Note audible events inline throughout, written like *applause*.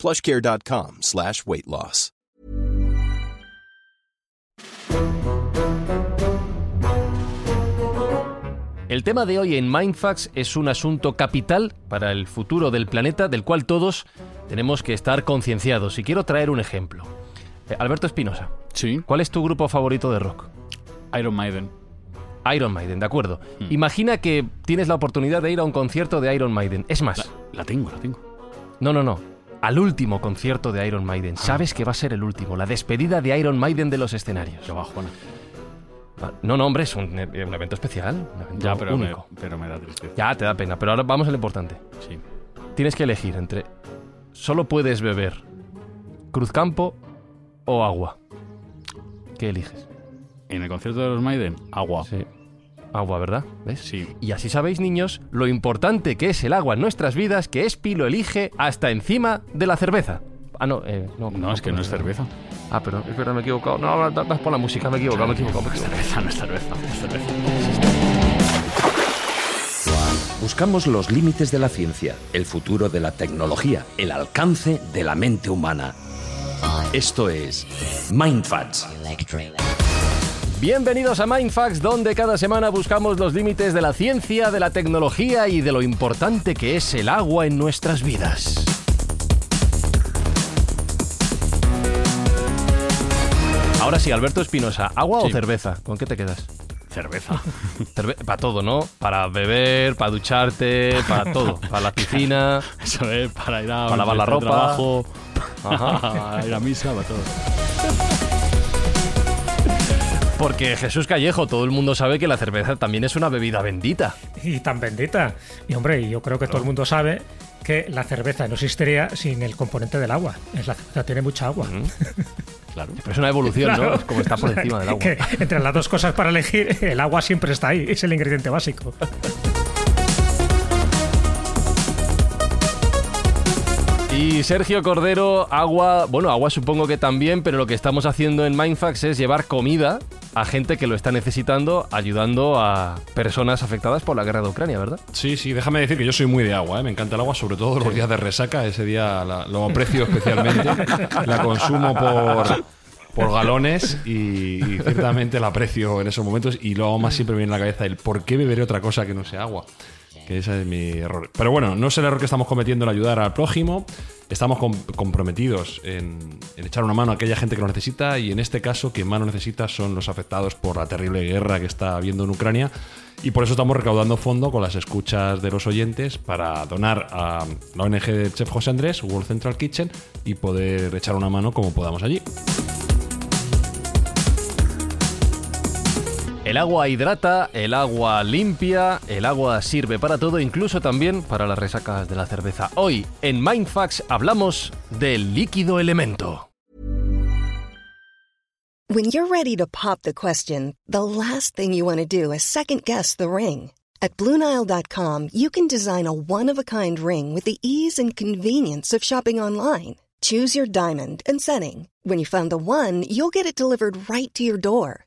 plushcare.com slash weight loss. El tema de hoy en Mindfax es un asunto capital para el futuro del planeta del cual todos tenemos que estar concienciados. Y quiero traer un ejemplo. Eh, Alberto Espinosa, Sí. ¿cuál es tu grupo favorito de rock? Iron Maiden. Iron Maiden, de acuerdo. Hmm. Imagina que tienes la oportunidad de ir a un concierto de Iron Maiden. Es más, La, la tengo, la tengo. no, no, no. Al último concierto de Iron Maiden. Sabes que va a ser el último, la despedida de Iron Maiden de los escenarios. Qué bajona. Ah, No, no, hombre, es un, eh, un evento especial. Un evento Ya, pero me, único. pero me da tristeza. Ya te da pena, pero ahora vamos a lo importante. Sí. Tienes que elegir entre. Solo puedes beber Cruzcampo o agua. ¿Qué eliges? En el concierto de los Maiden, agua. Sí. Agua, ¿verdad? ¿Ves? Sí. Y así sabéis, niños, lo importante que es el agua en nuestras vidas, que Espi lo elige hasta encima de la cerveza. Ah, no, eh, no. No, es que no es cerveza. Ah, perdón, es verdad, me he equivocado. No, das por la música, me he equivocado, me he equivocado. No es cerveza, no es cerveza, no es cerveza. Buscamos los límites de la ciencia, el futuro de la tecnología, el alcance de la mente humana. Esto es Mindfats. Bienvenidos a Mindfax, donde cada semana buscamos los límites de la ciencia, de la tecnología y de lo importante que es el agua en nuestras vidas. Ahora sí, Alberto Espinosa, ¿agua o cerveza? ¿Con qué te quedas? Cerveza. *laughs* para todo, ¿no? Para beber, para ducharte, para todo. Para la piscina. *laughs* Eso es para ir a Para lavar la ropa. trabajo, Ajá. *laughs* a ir a misa, para todo. Porque Jesús Callejo, todo el mundo sabe que la cerveza también es una bebida bendita. Y tan bendita. Y hombre, yo creo que todo el mundo sabe que la cerveza no existiría sin el componente del agua. Es La cerveza tiene mucha agua. *laughs* Claro. Pero es una evolución, ¿no? Claro. Es como está por encima del *laughs* agua. Que entre las dos cosas para elegir, el agua siempre está ahí. Es el ingrediente básico. *laughs* Y Sergio Cordero, agua, bueno, agua supongo que también, pero lo que estamos haciendo en Mindfax es llevar comida a gente que lo está necesitando, ayudando a personas afectadas por la guerra de Ucrania, ¿verdad? Sí, sí, déjame decir que yo soy muy de agua, ¿eh? me encanta el agua, sobre todo los días de resaca, ese día la- lo aprecio especialmente, *laughs* la consumo por, por galones y, y ciertamente la aprecio en esos momentos y luego más siempre me viene a la cabeza el por qué beberé otra cosa que no sea agua. Ese es mi error. Pero bueno, no es el error que estamos cometiendo en ayudar al prójimo. Estamos com- comprometidos en, en echar una mano a aquella gente que lo necesita y en este caso quien más lo necesita son los afectados por la terrible guerra que está habiendo en Ucrania y por eso estamos recaudando fondo con las escuchas de los oyentes para donar a la ONG del Chef José Andrés, World Central Kitchen y poder echar una mano como podamos allí. El agua hidrata, el agua limpia, el agua sirve para todo, incluso también para las resacas de la cerveza. Hoy en Mindfax hablamos del líquido elemento. When you're ready to pop the question, the last thing you want to do is second guess the ring. At Bluenile.com, you can design a one of a kind ring with the ease and convenience of shopping online. Choose your diamond and setting. When you find the one, you'll get it delivered right to your door.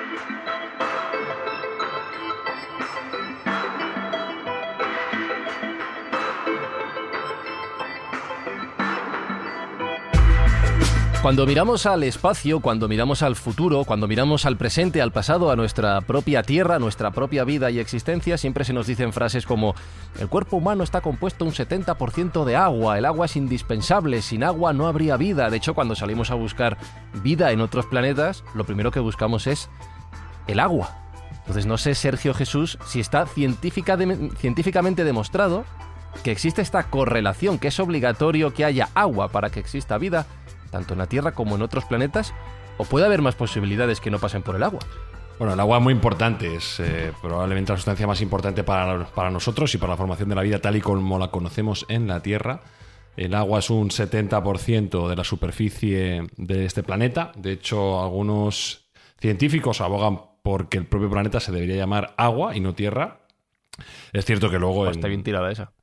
Cuando miramos al espacio, cuando miramos al futuro, cuando miramos al presente, al pasado, a nuestra propia tierra, nuestra propia vida y existencia, siempre se nos dicen frases como el cuerpo humano está compuesto un 70% de agua, el agua es indispensable, sin agua no habría vida. De hecho, cuando salimos a buscar vida en otros planetas, lo primero que buscamos es el agua. Entonces no sé, Sergio Jesús, si está científica- científicamente demostrado que existe esta correlación, que es obligatorio que haya agua para que exista vida, tanto en la Tierra como en otros planetas, o puede haber más posibilidades que no pasen por el agua. Bueno, el agua es muy importante, es eh, probablemente la sustancia más importante para, para nosotros y para la formación de la vida tal y como la conocemos en la Tierra. El agua es un 70% de la superficie de este planeta. De hecho, algunos científicos abogan porque el propio planeta se debería llamar agua y no tierra. Es cierto que luego... Está bien tirada esa.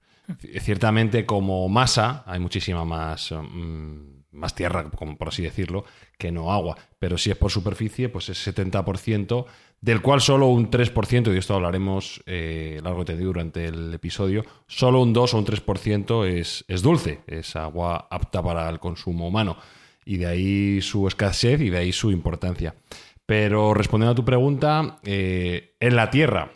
Ciertamente como masa hay muchísima más, mm, más tierra, como por así decirlo, que no agua. Pero si es por superficie, pues es 70%, del cual solo un 3%, y esto hablaremos eh, largo y tendido durante el episodio, solo un 2 o un 3% es, es dulce, es agua apta para el consumo humano. Y de ahí su escasez y de ahí su importancia. Pero respondiendo a tu pregunta, eh, en la Tierra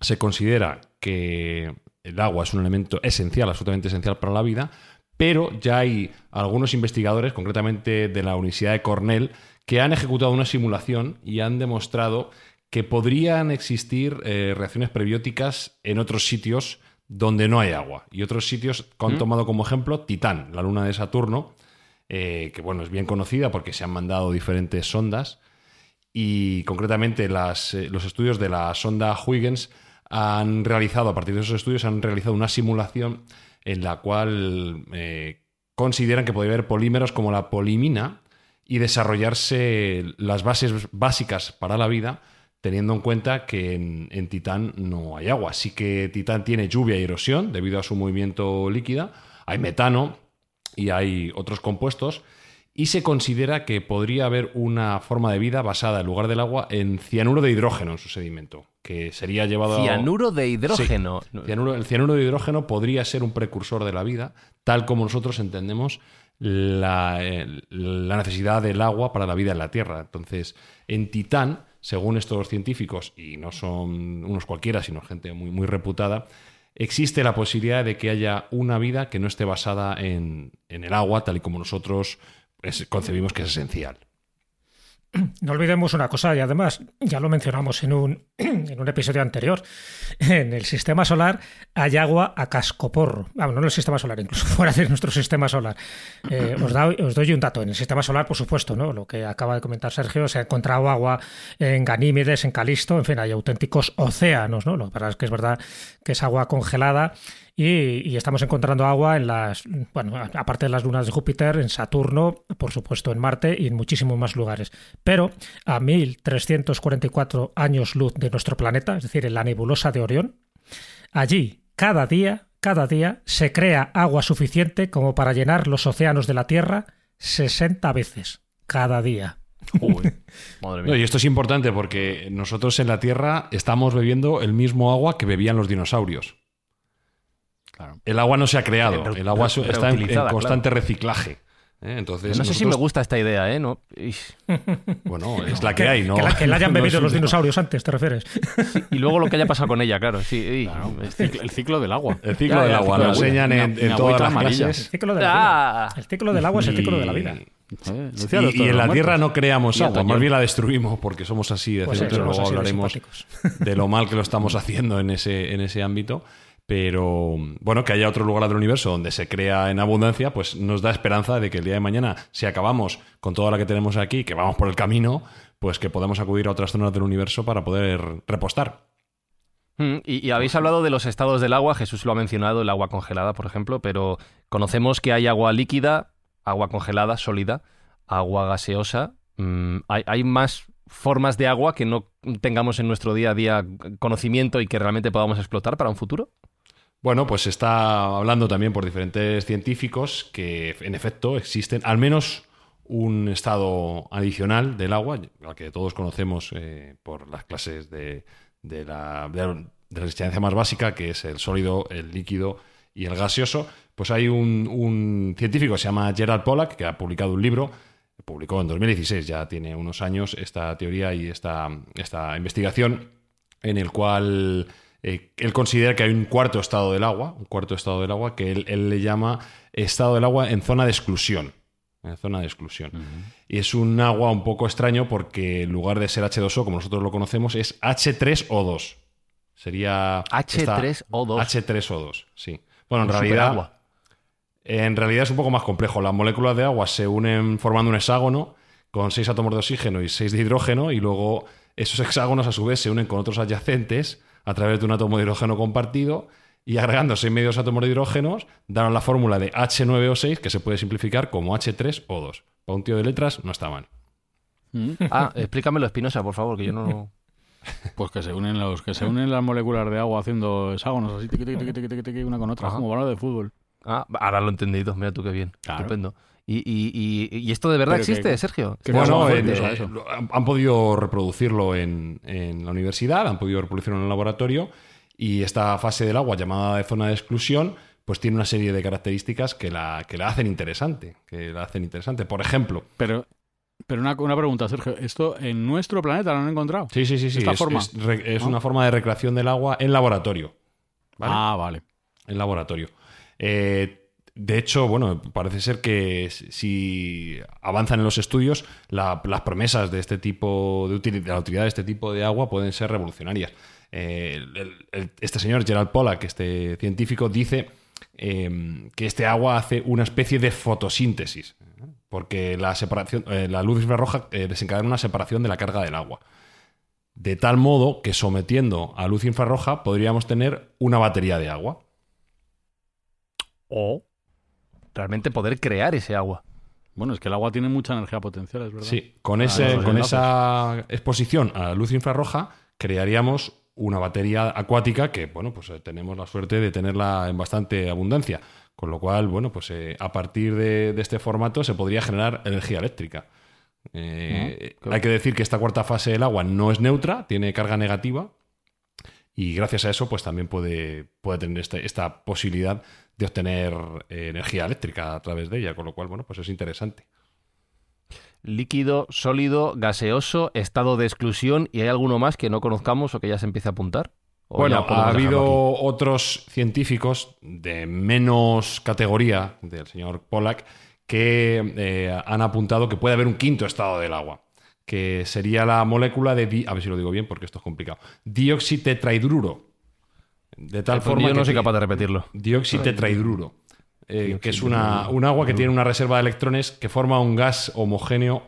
se considera que el agua es un elemento esencial, absolutamente esencial para la vida, pero ya hay algunos investigadores, concretamente de la Universidad de Cornell, que han ejecutado una simulación y han demostrado que podrían existir eh, reacciones prebióticas en otros sitios donde no hay agua. Y otros sitios que han tomado como ejemplo Titán, la luna de Saturno, eh, que bueno, es bien conocida porque se han mandado diferentes sondas. Y concretamente eh, los estudios de la sonda Huygens han realizado, a partir de esos estudios, han realizado una simulación en la cual eh, consideran que podría haber polímeros como la polimina y desarrollarse las bases básicas para la vida, teniendo en cuenta que en, Titán no hay agua. Sí que Titán tiene lluvia y erosión debido a su movimiento líquida, hay metano y hay otros compuestos, y se considera que podría haber una forma de vida basada en lugar del agua en cianuro de hidrógeno en su sedimento, que sería llevado Cianuro de hidrógeno. el cianuro de hidrógeno podría ser un precursor de la vida, tal como nosotros entendemos la, la necesidad del agua para la vida en la Tierra. Entonces, en Titán, según estos científicos, y no son unos cualquiera, sino gente muy, muy reputada, existe la posibilidad de que haya una vida que no esté basada en, en el agua, tal y como nosotros concebimos que es esencial. No olvidemos una cosa, y además ya lo mencionamos en un, *clears throat* en un episodio anterior. *laughs* En el sistema solar hay agua a cascoporro. Bueno, no en el sistema solar, incluso *laughs* fuera de nuestro sistema solar. Eh, *clears throat* os, os, doy un dato. En el sistema solar, por supuesto, ¿no? lo que acaba de comentar Sergio, se ha encontrado agua en Ganímedes, en Calisto, en fin, hay auténticos océanos. ¿no? Lo que pasa es que es verdad que es agua congelada y, estamos encontrando agua en las, bueno, aparte de las lunas de Júpiter, en Saturno, por supuesto en Marte y en muchísimos más lugares. Pero a 1344 años luz de nuestro planeta, es decir, en la nebulosa de Orión, allí cada día, cada día se crea agua suficiente como para llenar los océanos de la Tierra 60 veces cada día. *laughs* madre mía. y esto es importante porque nosotros en la Tierra estamos bebiendo el mismo agua que bebían los dinosaurios. El agua no se ha creado, el agua está en, constante reciclaje. ¿Eh? Entonces, no sé si me gusta esta idea, ¿eh? No... *laughs* Bueno, es la que hay, ¿no? Que la, hayan *laughs* bebido los dinosaurios antes, ¿te refieres? y luego lo que haya pasado con ella, claro. Sí, El, ciclo, del agua. El ciclo del agua, lo enseñan en, todas las clases. El ciclo, del agua. el ciclo del agua es el ciclo de la vida. y, en la Tierra no creamos agua, más bien la destruimos porque somos así. Pues luego hablaremos de lo mal que lo estamos haciendo en ese, en ese ámbito. Pero bueno, que haya otro lugar del universo donde se crea en abundancia, pues nos da esperanza de que el día de mañana, si acabamos con toda la que tenemos aquí, que vamos por el camino, pues que podamos acudir a otras zonas del universo para poder repostar. Mm, y, habéis hablado de los estados del agua, Jesús lo ha mencionado, el agua congelada, por ejemplo, pero conocemos que hay agua líquida, agua congelada, sólida, agua gaseosa. Mm, hay más formas de agua que no tengamos en nuestro día a día conocimiento y que realmente podamos explotar para un futuro? Bueno, pues se está hablando también por diferentes científicos que en efecto existen al menos un estado adicional del agua, al que todos conocemos eh, por las clases de, la, resistencia más básica, que es el sólido, el líquido y el gaseoso. Pues hay un, científico que se llama Gerald Pollack, que ha publicado un libro, publicó en 2016, ya tiene unos años, esta teoría y esta, esta investigación, en el cual eh, él considera que hay un cuarto estado del agua, un cuarto estado del agua que él, le llama estado del agua en zona de exclusión. En zona de exclusión. Y es un agua un poco extraño porque en lugar de ser H2O, como nosotros lo conocemos, es H3O2. Sería. H3O2. H3O2, sí. Bueno, en realidad, superagua. en realidad es un poco más complejo. Las moléculas de agua se unen formando un hexágono con seis átomos de oxígeno y seis de hidrógeno y luego esos hexágonos a su vez se unen con otros adyacentes a través de un átomo de hidrógeno compartido y agregando seis medios átomos de hidrógenos dan la fórmula de H9O6 que se puede simplificar como H3O2. Para un tío de letras no está mal. Mm. Ah, explícamelo, Espinosa, por favor, que yo no... *laughs* Pues que se unen los que se unen las moléculas de agua haciendo hexágonos así tiqui, tiqui, tiqui, tiqui, tiqui, una con otra, Ajá. como balón de fútbol. Ah, ahora lo he entendido, mira tú qué bien. Claro. Estupendo. ¿Y, y, y, y esto de verdad Pero que- existe, Sergio? que- Bueno, en- eh, han, han podido reproducirlo en, en la universidad, han podido reproducirlo en el laboratorio y esta fase del agua llamada de zona de exclusión pues tiene una serie de características que la, que la hacen interesante, que la hacen interesante. Por ejemplo, Pero, pero una, una pregunta, Sergio. ¿Esto en nuestro planeta lo han encontrado? sí, sí, sí, sí, Esta es, forma. es re- es ¿No? una forma de recreación del agua en laboratorio. ¿vale? Ah, vale. en laboratorio. Eh, de hecho, bueno, parece ser que si avanzan en los estudios, la- las promesas de este tipo de, de la utilidad de este tipo de agua pueden ser revolucionarias. Eh, este señor Gerald Pollack, este científico, dice eh, que este agua hace una especie de fotosíntesis, porque la separación, eh, la luz infrarroja eh, desencadena una separación de la carga del agua. De tal modo que sometiendo a luz infrarroja podríamos tener una batería de agua. O realmente poder crear ese agua. Bueno, es que el agua tiene mucha energía potencial, es verdad. Sí, con, Ah, ese, con esa exposición a la luz infrarroja crearíamos una batería acuática que, bueno, pues eh, tenemos la suerte de tenerla en bastante abundancia. Con lo cual, bueno, pues eh, a partir de, de este formato se podría generar energía eléctrica. Eh, hay que decir que esta cuarta fase del agua no es neutra, tiene carga negativa y gracias a eso pues también puede, puede tener este- esta posibilidad de obtener eh, energía eléctrica a través de ella, con lo cual, bueno, pues es interesante. Líquido, sólido, gaseoso, estado de exclusión y hay alguno más que no conozcamos o que ya se empiece a apuntar. ¿O Bueno, ha habido otros científicos de menos categoría del señor Pollack que eh, han apuntado que puede haber un quinto estado del agua, que sería la molécula de, a ver si lo digo bien porque esto es complicado, dióxido-tetrahidruro. De tal forma yo que no soy capaz de repetirlo. Dióxido-tetrahidruro, eh, que es una, un agua que tiene una reserva de electrones que forma un gas homogéneo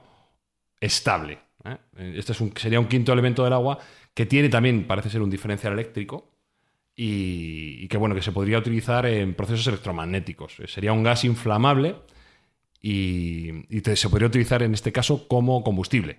estable. ¿eh? Este es un- sería un quinto elemento del agua que tiene también, parece ser, un diferencial eléctrico y, y que, bueno, que se podría utilizar en procesos electromagnéticos. Sería un gas inflamable y, y te- se podría utilizar en este caso como combustible.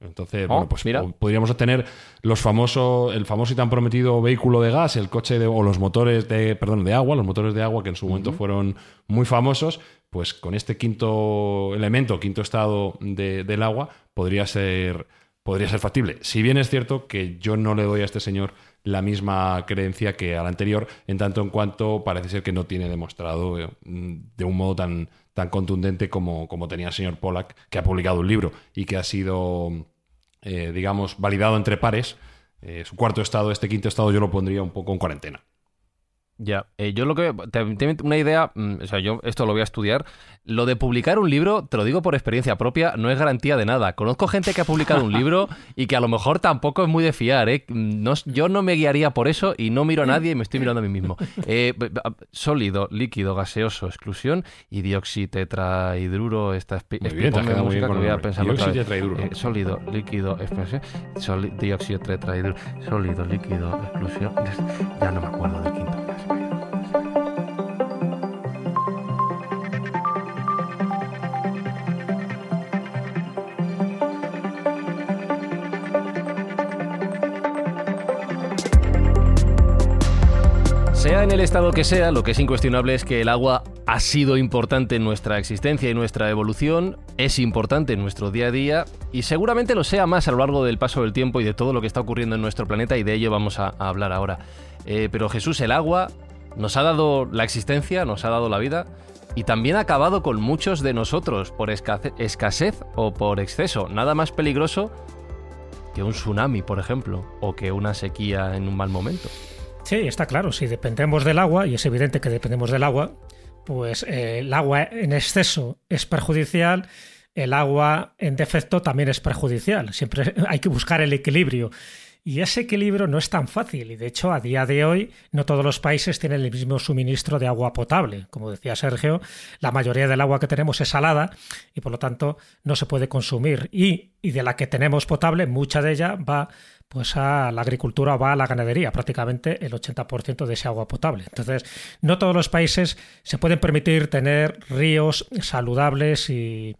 Entonces, Oh, bueno, pues mira. podríamos obtener los famosos, el famoso y tan prometido vehículo de gas, el coche de, o los motores de, perdón, de agua, los motores de agua que en su momento fueron muy famosos, pues con este quinto elemento, quinto estado de- del agua, podría ser, podría ser factible. Si bien es cierto que yo no le doy a este señor la misma creencia que al anterior, en tanto en cuanto parece ser que no tiene demostrado eh, de un modo tan, tan contundente como, como tenía el señor Pollack, que ha publicado un libro y que ha sido, eh, digamos, validado entre pares. Eh, su cuarto estado, este quinto estado, yo lo pondría un poco en cuarentena. Ya, eh, yo lo que. te- te- una idea, mm, o sea, yo esto lo voy a estudiar. Lo de publicar un libro, te lo digo por experiencia propia, no es garantía de nada. Conozco gente que ha publicado un libro y que a lo mejor tampoco es muy de fiar, ¿eh? No es- yo no me guiaría por eso y no miro a nadie y me estoy mirando a mí mismo. Eh, sólido, líquido, gaseoso, exclusión y dioxitetrahidruro. Esta Muy bien, te quedado muy bien con voy a. Dioxitetrahidruro. Eh, sólido, líquido, dioxitetrahidruro. Sólido, líquido, exclusión. Ya no me acuerdo del quinto. En el estado que sea, lo que es incuestionable es que el agua ha sido importante en nuestra existencia y nuestra evolución, es importante en nuestro día a día y seguramente lo sea más a lo largo del paso del tiempo y de todo lo que está ocurriendo en nuestro planeta y de ello vamos a, hablar ahora. Eh, pero Jesús, el agua nos ha dado la existencia, nos ha dado la vida y también ha acabado con muchos de nosotros por escase- escasez o por exceso. Nada más peligroso que un tsunami, por ejemplo, o que una sequía en un mal momento. Sí, está claro, si dependemos del agua, y es evidente que dependemos del agua, pues eh, el agua en exceso es perjudicial, el agua en defecto también es perjudicial. Siempre *laughs* hay que buscar el equilibrio. Y ese equilibrio no es tan fácil y de hecho a día de hoy no todos los países tienen el mismo suministro de agua potable. Como decía Sergio, la mayoría del agua que tenemos es salada y por lo tanto no se puede consumir y, y de la que tenemos potable mucha de ella va pues a la agricultura va a la ganadería, prácticamente el 80% de ese agua potable. Entonces, no todos los países se pueden permitir tener ríos saludables y,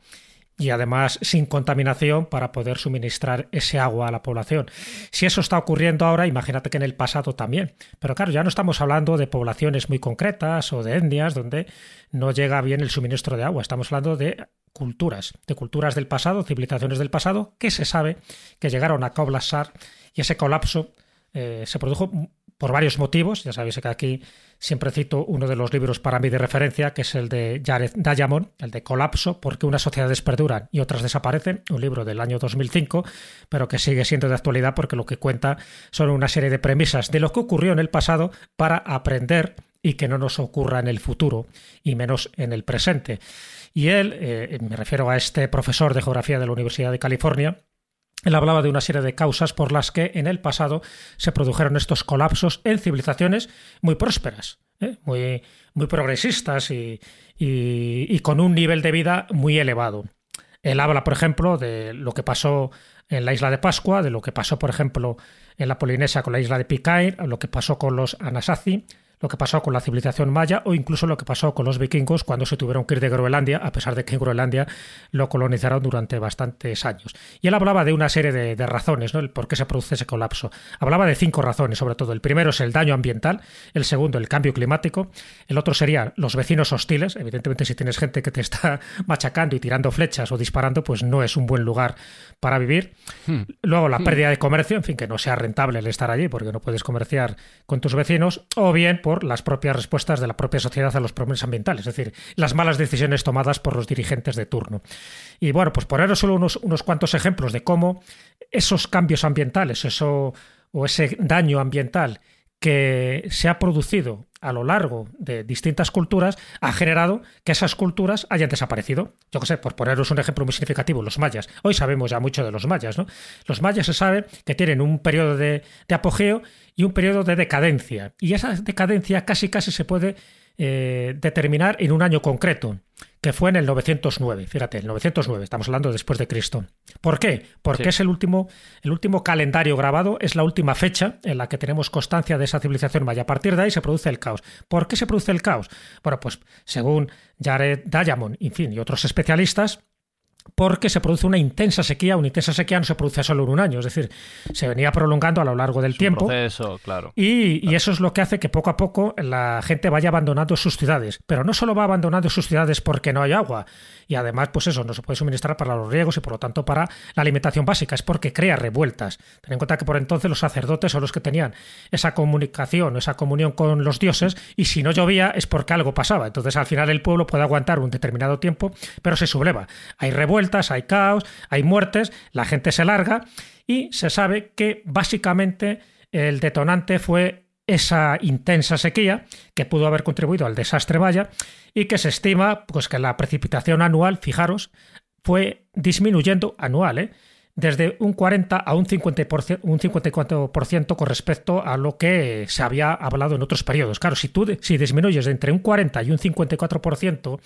y además sin contaminación para poder suministrar ese agua a la población. Si eso está ocurriendo ahora, imagínate que en el pasado también. Pero claro, ya no estamos hablando de poblaciones muy concretas o de etnias donde no llega bien el suministro de agua. Estamos hablando de culturas, de culturas del pasado, civilizaciones del pasado, que se sabe que llegaron a colapsar y ese colapso eh, se produjo por varios motivos. Ya sabéis que aquí siempre cito uno de los libros para mí de referencia, que es el de Jared Diamond, el de Colapso, porque unas sociedades perduran y otras desaparecen, un libro del año 2005, pero que sigue siendo de actualidad porque lo que cuenta son una serie de premisas de lo que ocurrió en el pasado para aprender y que no nos ocurra en el futuro y menos en el presente. Y él, eh, me refiero a este profesor de geografía de la Universidad de California, él hablaba de una serie de causas por las que en el pasado se produjeron estos colapsos en civilizaciones muy prósperas, ¿eh? muy, muy progresistas y, y, con un nivel de vida muy elevado. Él habla, por ejemplo, de lo que pasó en la isla de Pascua, de lo que pasó, por ejemplo, en la Polinesia con la isla de Pitcairn, lo que pasó con los Anasazi, lo que pasó con la civilización maya o incluso lo que pasó con los vikingos cuando se tuvieron que ir de Groenlandia, a pesar de que Groenlandia lo colonizaron durante bastantes años. Y él hablaba de una serie de, razones, ¿no? El por qué se produce ese colapso. Hablaba de cinco razones, sobre todo. El primero es el daño ambiental, el segundo el cambio climático, el otro sería los vecinos hostiles. Evidentemente, si tienes gente que te está *laughs* machacando y tirando flechas o disparando, pues no es un buen lugar para vivir. Hmm. Luego la hmm. pérdida de comercio, en fin, que no sea rentable el estar allí porque no puedes comerciar con tus vecinos, o bien por las propias respuestas de la propia sociedad a los problemas ambientales, es decir, las malas decisiones tomadas por los dirigentes de turno. Y bueno, pues poneros solo unos, unos cuantos ejemplos de cómo esos cambios ambientales, eso o ese daño ambiental que se ha producido a lo largo de distintas culturas ha generado que esas culturas hayan desaparecido. Yo qué sé, por poneros un ejemplo muy significativo, los mayas. Hoy sabemos ya mucho de los mayas, ¿no? Los mayas se sabe que tienen un periodo de, de apogeo y un periodo de decadencia. Y esa decadencia casi casi se puede eh, determinar en un año concreto, que fue en el 909. Fíjate, el 909, estamos hablando después de Cristo. ¿Por qué? Porque es el último, el último calendario grabado, es la última fecha en la que tenemos constancia de esa civilización maya. A partir de ahí se produce el caos. ¿Por qué se produce el caos? Bueno, pues según Jared Diamond, en fin, y otros especialistas, porque se produce una intensa sequía. Una intensa sequía no se produce solo en un año, es decir, se venía prolongando a lo largo del tiempo. Proceso, claro. Y, y, eso es lo que hace que poco a poco la gente vaya abandonando sus ciudades. Pero no solo va abandonando sus ciudades porque no hay agua, y además, pues eso, no se puede suministrar para los riegos y por lo tanto para la alimentación básica, es porque crea revueltas. Ten en cuenta que por entonces los sacerdotes son los que tenían esa comunicación, esa comunión con los dioses, y si no llovía es porque algo pasaba. Entonces al final el pueblo puede aguantar un determinado tiempo, pero se subleva. Hay revueltas, hay caos, hay muertes, la gente se larga y se sabe que básicamente el detonante fue esa intensa sequía que pudo haber contribuido al desastre maya y que se estima pues, que la precipitación anual, fijaros, fue disminuyendo anual, ¿eh? Desde un 40 a un, 50%, un 54% con respecto a lo que se había hablado en otros periodos. Claro, si tú si disminuyes de entre un 40 y un 54%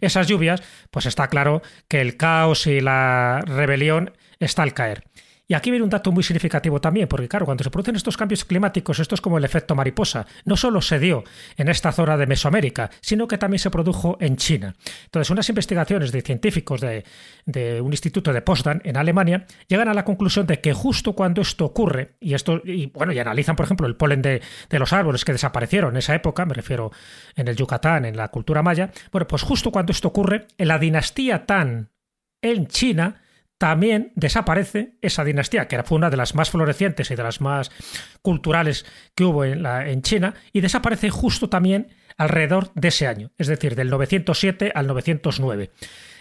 esas lluvias, pues está claro que el caos y la rebelión está al caer. Y aquí viene un dato muy significativo también, porque claro, cuando se producen estos cambios climáticos, esto es como el efecto mariposa. No solo se dio en esta zona de Mesoamérica, sino que también se produjo en China. Entonces, unas investigaciones de científicos de, un instituto de Potsdam en Alemania llegan a la conclusión de que justo cuando esto ocurre, y esto, y bueno, y analizan, por ejemplo, el polen de, de los árboles que desaparecieron en esa época, me refiero en el Yucatán, en la cultura maya, bueno, pues justo cuando esto ocurre, en la dinastía Tan en China, también desaparece esa dinastía, que fue una de las más florecientes y de las más culturales que hubo en, la, en China, y desaparece justo también alrededor de ese año, es decir, del 907 al 909.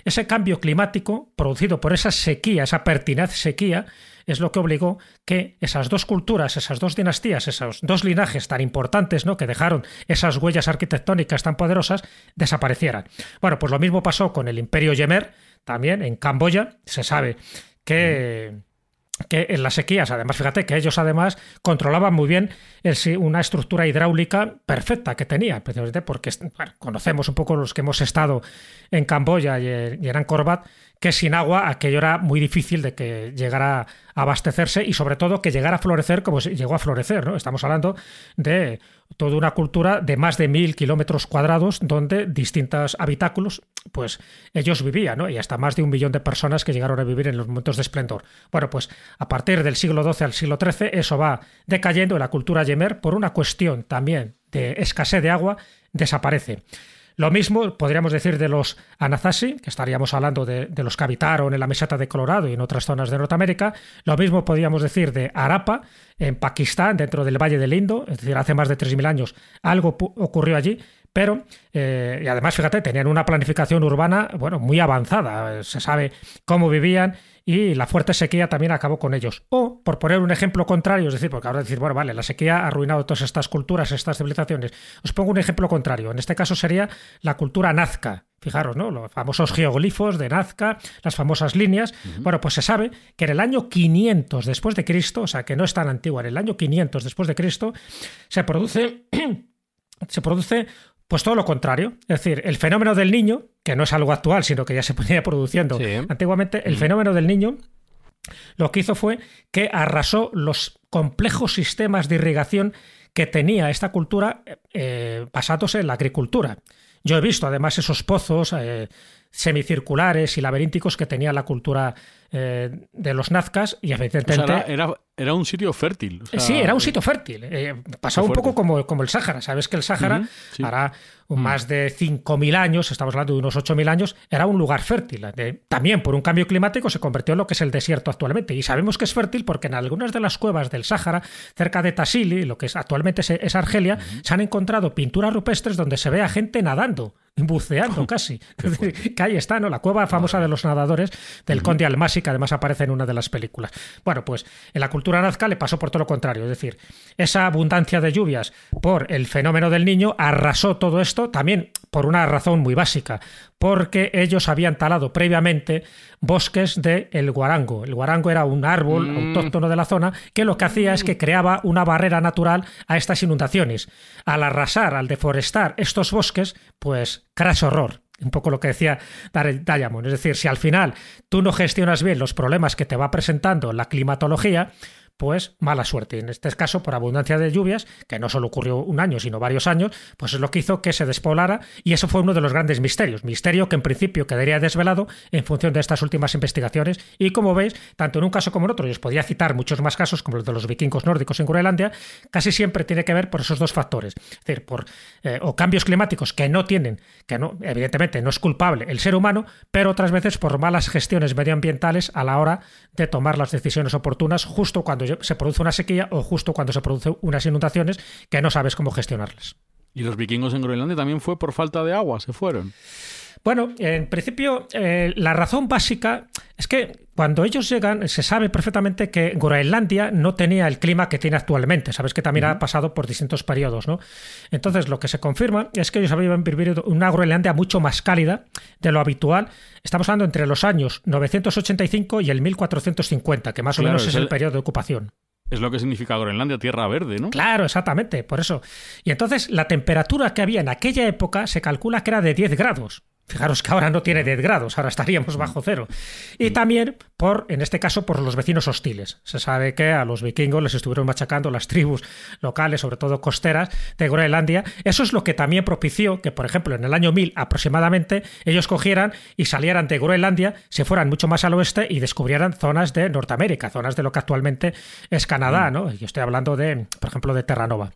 Ese cambio climático producido por esa sequía, esa pertinaz sequía, es lo que obligó que esas dos culturas, esas dos dinastías, esos dos linajes tan importantes, ¿no? que dejaron esas huellas arquitectónicas tan poderosas, desaparecieran. Bueno, pues lo mismo pasó con el Imperio Yemer, también en Camboya. Se sabe que que en las sequías, además, fíjate que ellos además controlaban muy bien una estructura hidráulica perfecta que tenían, precisamente porque conocemos un poco los que hemos estado en Camboya y en, Angkor que sin agua aquello era muy difícil de que llegara a abastecerse y sobre todo que llegara a florecer como llegó a florecer. ¿no? Estamos hablando de toda una cultura de más de mil kilómetros cuadrados donde distintos habitáculos, pues ellos vivían, ¿no? y hasta más de un millón de personas que llegaron a vivir en los momentos de esplendor. Bueno, pues a partir del siglo XII al siglo XIII eso va decayendo en la cultura yemer por una cuestión también de escasez de agua, desaparece. Lo mismo podríamos decir de los Anasazi, que estaríamos hablando de, los que habitaron en la meseta de Colorado y en otras zonas de Norteamérica. Lo mismo podríamos decir de Arapa, en Pakistán, dentro del Valle del Indo, es decir, hace más de 3.000 años algo ocurrió allí, pero, eh, y además, fíjate, tenían una planificación urbana, bueno, muy avanzada, se sabe cómo vivían y la fuerte sequía también acabó con ellos. O, por poner un ejemplo contrario, es decir, porque ahora decir, bueno, vale, la sequía ha arruinado todas estas culturas, estas civilizaciones. Os pongo un ejemplo contrario. En este caso sería la cultura nazca. Fijaros, ¿no? Los famosos geoglifos de Nazca, las famosas líneas. Bueno, pues se sabe que en el año 500 después de Cristo, o sea, que no es tan antigua, en el año 500 después de Cristo, se produce *clears throat* se produce pues todo lo contrario. Es decir, el fenómeno del niño, que no es algo actual, sino que ya se ponía produciendo antiguamente, el mm. fenómeno del niño lo que hizo fue que arrasó los complejos sistemas de irrigación que tenía esta cultura eh, basándose en la agricultura. Yo he visto además esos pozos eh, semicirculares y laberínticos que tenía la cultura eh, de los nazcas y evidentemente... era, un sitio fértil. sí, era un sitio fértil. Eh, pasaba un poco como, como el Sáhara. Sabes que el Sáhara, hará mm. más de 5.000 años, estamos hablando de unos 8.000 años, era un lugar fértil. también por un cambio climático se convirtió en lo que es el desierto actualmente. Y sabemos que es fértil porque en algunas de las cuevas del Sáhara, cerca de Tassili, lo que es, actualmente es, Argelia, se han encontrado pinturas rupestres donde se ve a gente nadando buceando *laughs* casi. que ahí está, ¿no? La cueva famosa de los nadadores del Conde Almasi, que además aparece en una de las películas. Bueno, pues en la cultura nazca le pasó por todo lo contrario, es decir, esa abundancia de lluvias por el fenómeno del niño arrasó todo esto también por una razón muy básica, porque ellos habían talado previamente bosques de el guarango. El guarango era un árbol mm. autóctono de la zona que lo que hacía es que creaba una barrera natural a estas inundaciones. Al arrasar, al deforestar estos bosques, pues crash horror. Un poco lo que decía Diamond. Es decir, si al final tú no gestionas bien los problemas que te va presentando la climatología, pues mala suerte. En este caso, por abundancia de lluvias, que no solo ocurrió un año, sino varios años, pues es lo que hizo que se despoblara y eso fue uno de los grandes misterios. Misterio que en principio quedaría desvelado en función de estas últimas investigaciones y como veis, tanto en un caso como en otro, y os podía citar muchos más casos como los de los vikingos nórdicos en Groenlandia, casi siempre tiene que ver por esos dos factores. Es decir, por eh, o cambios climáticos que no tienen, que no, evidentemente no es culpable el ser humano, pero otras veces por malas gestiones medioambientales a la hora de tomar las decisiones oportunas justo cuando se produce una sequía o justo cuando se producen unas inundaciones que no sabes cómo gestionarlas. ¿Y los vikingos en Groenlandia también fue por falta de agua? ¿Se fueron? Bueno, en principio, eh, la razón básica es que cuando ellos llegan, se sabe perfectamente que Groenlandia no tenía el clima que tiene actualmente. Sabes que también ha pasado por distintos periodos, ¿no? Entonces, lo que se confirma es que ellos habían vivido una Groenlandia mucho más cálida de lo habitual. Estamos hablando entre los años 985 y el 1450, que más o menos es el periodo de ocupación. Es lo que significa Groenlandia, tierra verde, ¿no? Claro, exactamente, por eso. Y entonces la temperatura que había en aquella época se calcula que era de 10 grados. Fijaros que ahora no tiene 10 grados, ahora estaríamos bajo cero. Y también por, en este caso, por los vecinos hostiles. Se sabe que a los vikingos les estuvieron machacando las tribus locales, sobre todo costeras, de Groenlandia. Eso es lo que también propició que, por ejemplo, en el año 1000 aproximadamente, ellos cogieran y salieran de Groenlandia, se fueran mucho más al oeste y descubrieran zonas de Norteamérica, zonas de lo que actualmente es Canadá, ¿no? Yo estoy hablando de, por ejemplo, de Terranova.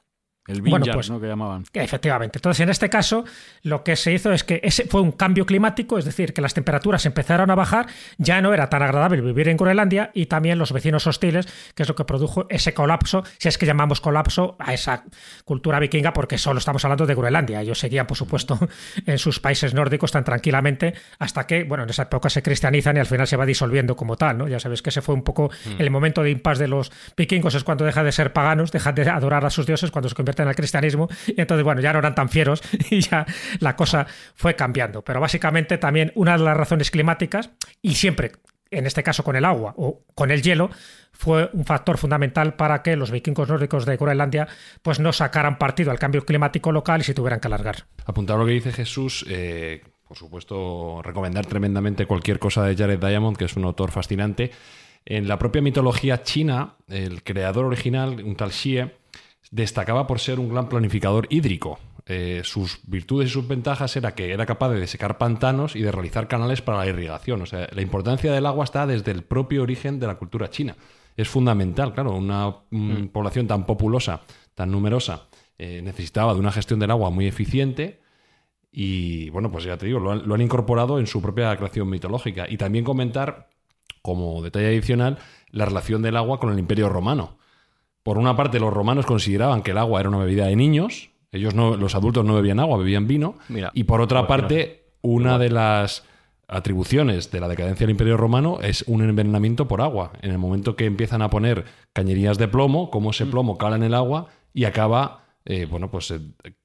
El bueno, pues, ¿no? Que llamaban. Efectivamente. Entonces, en este caso, lo que se hizo es que ese fue un cambio climático, es decir, que las temperaturas empezaron a bajar, ya no era tan agradable vivir en Groenlandia y también los vecinos hostiles, que es lo que produjo ese colapso, si es que llamamos colapso a esa cultura vikinga, porque solo estamos hablando de Groenlandia. Ellos seguían, por supuesto, *laughs* en sus países nórdicos tan tranquilamente hasta que, bueno, en esa época se cristianizan y al final se va disolviendo como tal, ¿no? Ya sabes que ese fue un poco mm. el momento de impas de los vikingos, es cuando dejan de ser paganos, dejan de adorar a sus dioses, cuando se convierten en el cristianismo y entonces, bueno, ya no eran tan fieros *laughs* y ya la cosa fue cambiando. Pero básicamente también una de las razones climáticas y siempre en este caso con el agua o con el hielo, fue un factor fundamental para que los vikingos nórdicos de Groenlandia pues no sacaran partido al cambio climático local y se tuvieran que alargar. Apuntar lo que dice Jesús, eh, por supuesto, recomendar tremendamente cualquier cosa de Jared Diamond, que es un autor fascinante. En la propia mitología china, el creador original, un tal Xie, destacaba por ser un gran planificador hídrico. Eh, sus virtudes y sus ventajas era que era capaz de desecar pantanos y de realizar canales para la irrigación. O sea, la importancia del agua está desde el propio origen de la cultura china. Es fundamental, claro, una mm. población tan populosa, tan numerosa, eh, necesitaba de una gestión del agua muy eficiente y, bueno, pues ya te digo, lo han, lo han incorporado en su propia creación mitológica. Y también comentar, como detalle adicional, la relación del agua con el Imperio Romano. Por una parte, los romanos consideraban que el agua era una bebida de niños, ellos no, los adultos no bebían agua, bebían vino. y por otra parte, una de las atribuciones de la decadencia del Imperio Romano es un envenenamiento por agua. En el momento que empiezan a poner cañerías de plomo, como ese mm. plomo cala en el agua y acaba, eh, bueno, pues eh,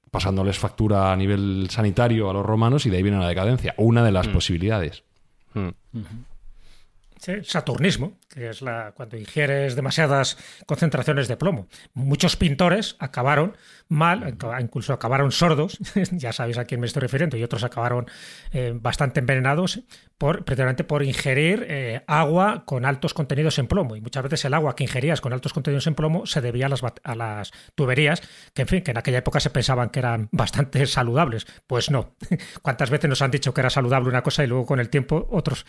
pasándoles factura a nivel sanitario a los romanos y de ahí viene la decadencia. Una de las mm. posibilidades. Mm. Saturnismo, que es la, cuando ingieres demasiadas concentraciones de plomo. Muchos pintores acabaron mal, incluso acabaron sordos, *laughs* ya sabéis a quién me estoy refiriendo, y otros acabaron eh, bastante envenenados por, precisamente por ingerir eh, agua con altos contenidos en plomo. Y muchas veces el agua que ingerías con altos contenidos en plomo se debía a las, a las tuberías, que en fin, que en aquella época se pensaban que eran *laughs* bastante saludables. Pues no. *laughs* ¿Cuántas veces nos han dicho que era saludable una cosa y luego con el tiempo otros,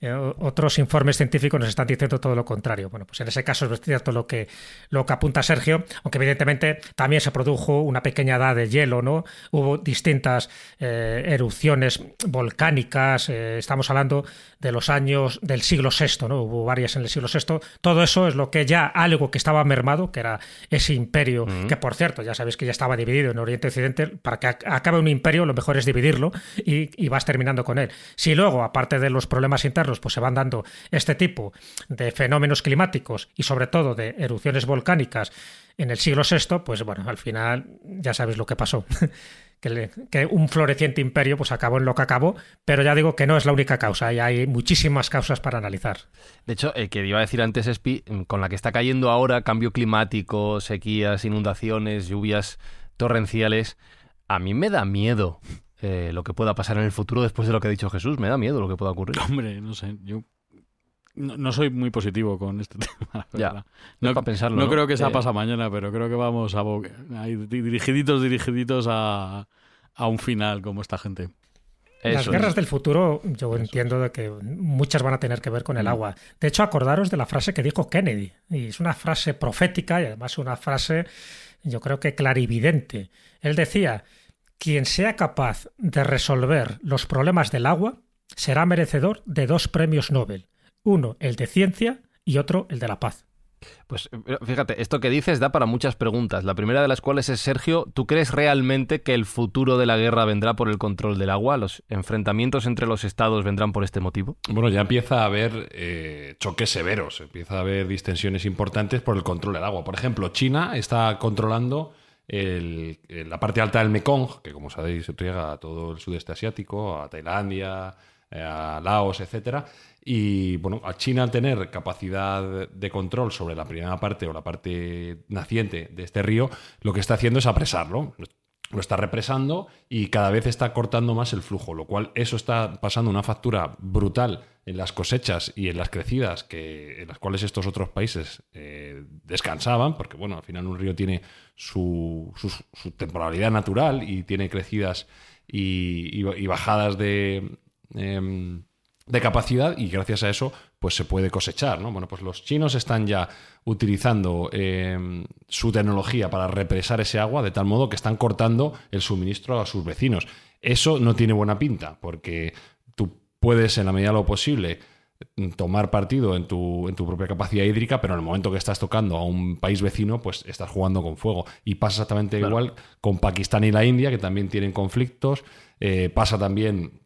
eh, otros informes científicos nos están diciendo todo lo contrario? Bueno, pues en ese caso es cierto lo que, lo que apunta Sergio, aunque evidentemente también se produjo una pequeña edad de hielo, ¿no? Hubo distintas eh, erupciones volcánicas, estamos hablando de los años del siglo VI, ¿no? Hubo varias en el siglo VI. Todo eso es lo que ya algo que estaba mermado, que era ese imperio, que por cierto, ya sabéis que ya estaba dividido en Oriente y Occidente. Para que acabe un imperio, lo mejor es dividirlo y, vas terminando con él. Si luego, aparte de los problemas internos, pues se van dando este tipo de fenómenos climáticos y sobre todo de erupciones volcánicas en el siglo VI, pues bueno, al final ya sabéis lo que pasó. *laughs* que, un floreciente imperio pues acabó en lo que acabó, pero ya digo que no es la única causa, y hay muchísimas causas para analizar. De hecho, el que iba a decir antes, Espi, con la que está cayendo ahora, cambio climático, sequías, inundaciones, lluvias torrenciales, a mí me da miedo eh, lo que pueda pasar en el futuro después de lo que ha dicho Jesús, me da miedo lo que pueda ocurrir. Hombre, no sé, yo no, soy muy positivo con este *laughs* tema. Ya, no, para pensarlo, no, creo que sea pasa mañana, pero creo que vamos a, dirigiditos, dirigiditos a, un final como esta gente. Las guerras del futuro, yo entiendo de que muchas van a tener que ver con el mm. agua. De hecho, acordaros de la frase que dijo Kennedy. Y es una frase profética y además una frase, yo creo que clarividente. Él decía, quien sea capaz de resolver los problemas del agua será merecedor de dos premios Nobel uno, el de ciencia y otro, el de la paz. Pues eh, fíjate, esto que dices da para muchas preguntas. La primera de las cuales es, Sergio, ¿tú crees realmente que el futuro de la guerra vendrá por el control del agua? ¿Los enfrentamientos entre los estados vendrán por este motivo? Bueno, ya empieza a haber eh, choques severos, empieza a haber distensiones importantes por el control del agua. Por ejemplo, China está controlando la parte alta del Mekong, que como sabéis riega a todo el sudeste asiático, a Tailandia, eh, a Laos, etcétera. Y bueno, a China al tener capacidad de control sobre la primera parte o la parte naciente de este río, lo que está haciendo es apresarlo. Lo está represando y cada vez está cortando más el flujo, lo cual eso está pasando una factura brutal en las cosechas y en las crecidas que, en las cuales estos otros países eh, descansaban, porque bueno, al final un río tiene su, temporalidad natural y tiene crecidas y bajadas de, Em, de capacidad y gracias a eso pues se puede cosechar. ¿no? Bueno, pues los chinos están ya utilizando em, su tecnología para represar ese agua de tal modo que están cortando el suministro a sus vecinos. Eso no tiene buena pinta porque tú puedes en la medida de lo posible tomar partido en tu, en tu propia capacidad hídrica, pero en el momento que estás tocando a un país vecino, pues estás jugando con fuego. Y pasa exactamente igual con Pakistán y la India, que también tienen conflictos. Eh, pasa también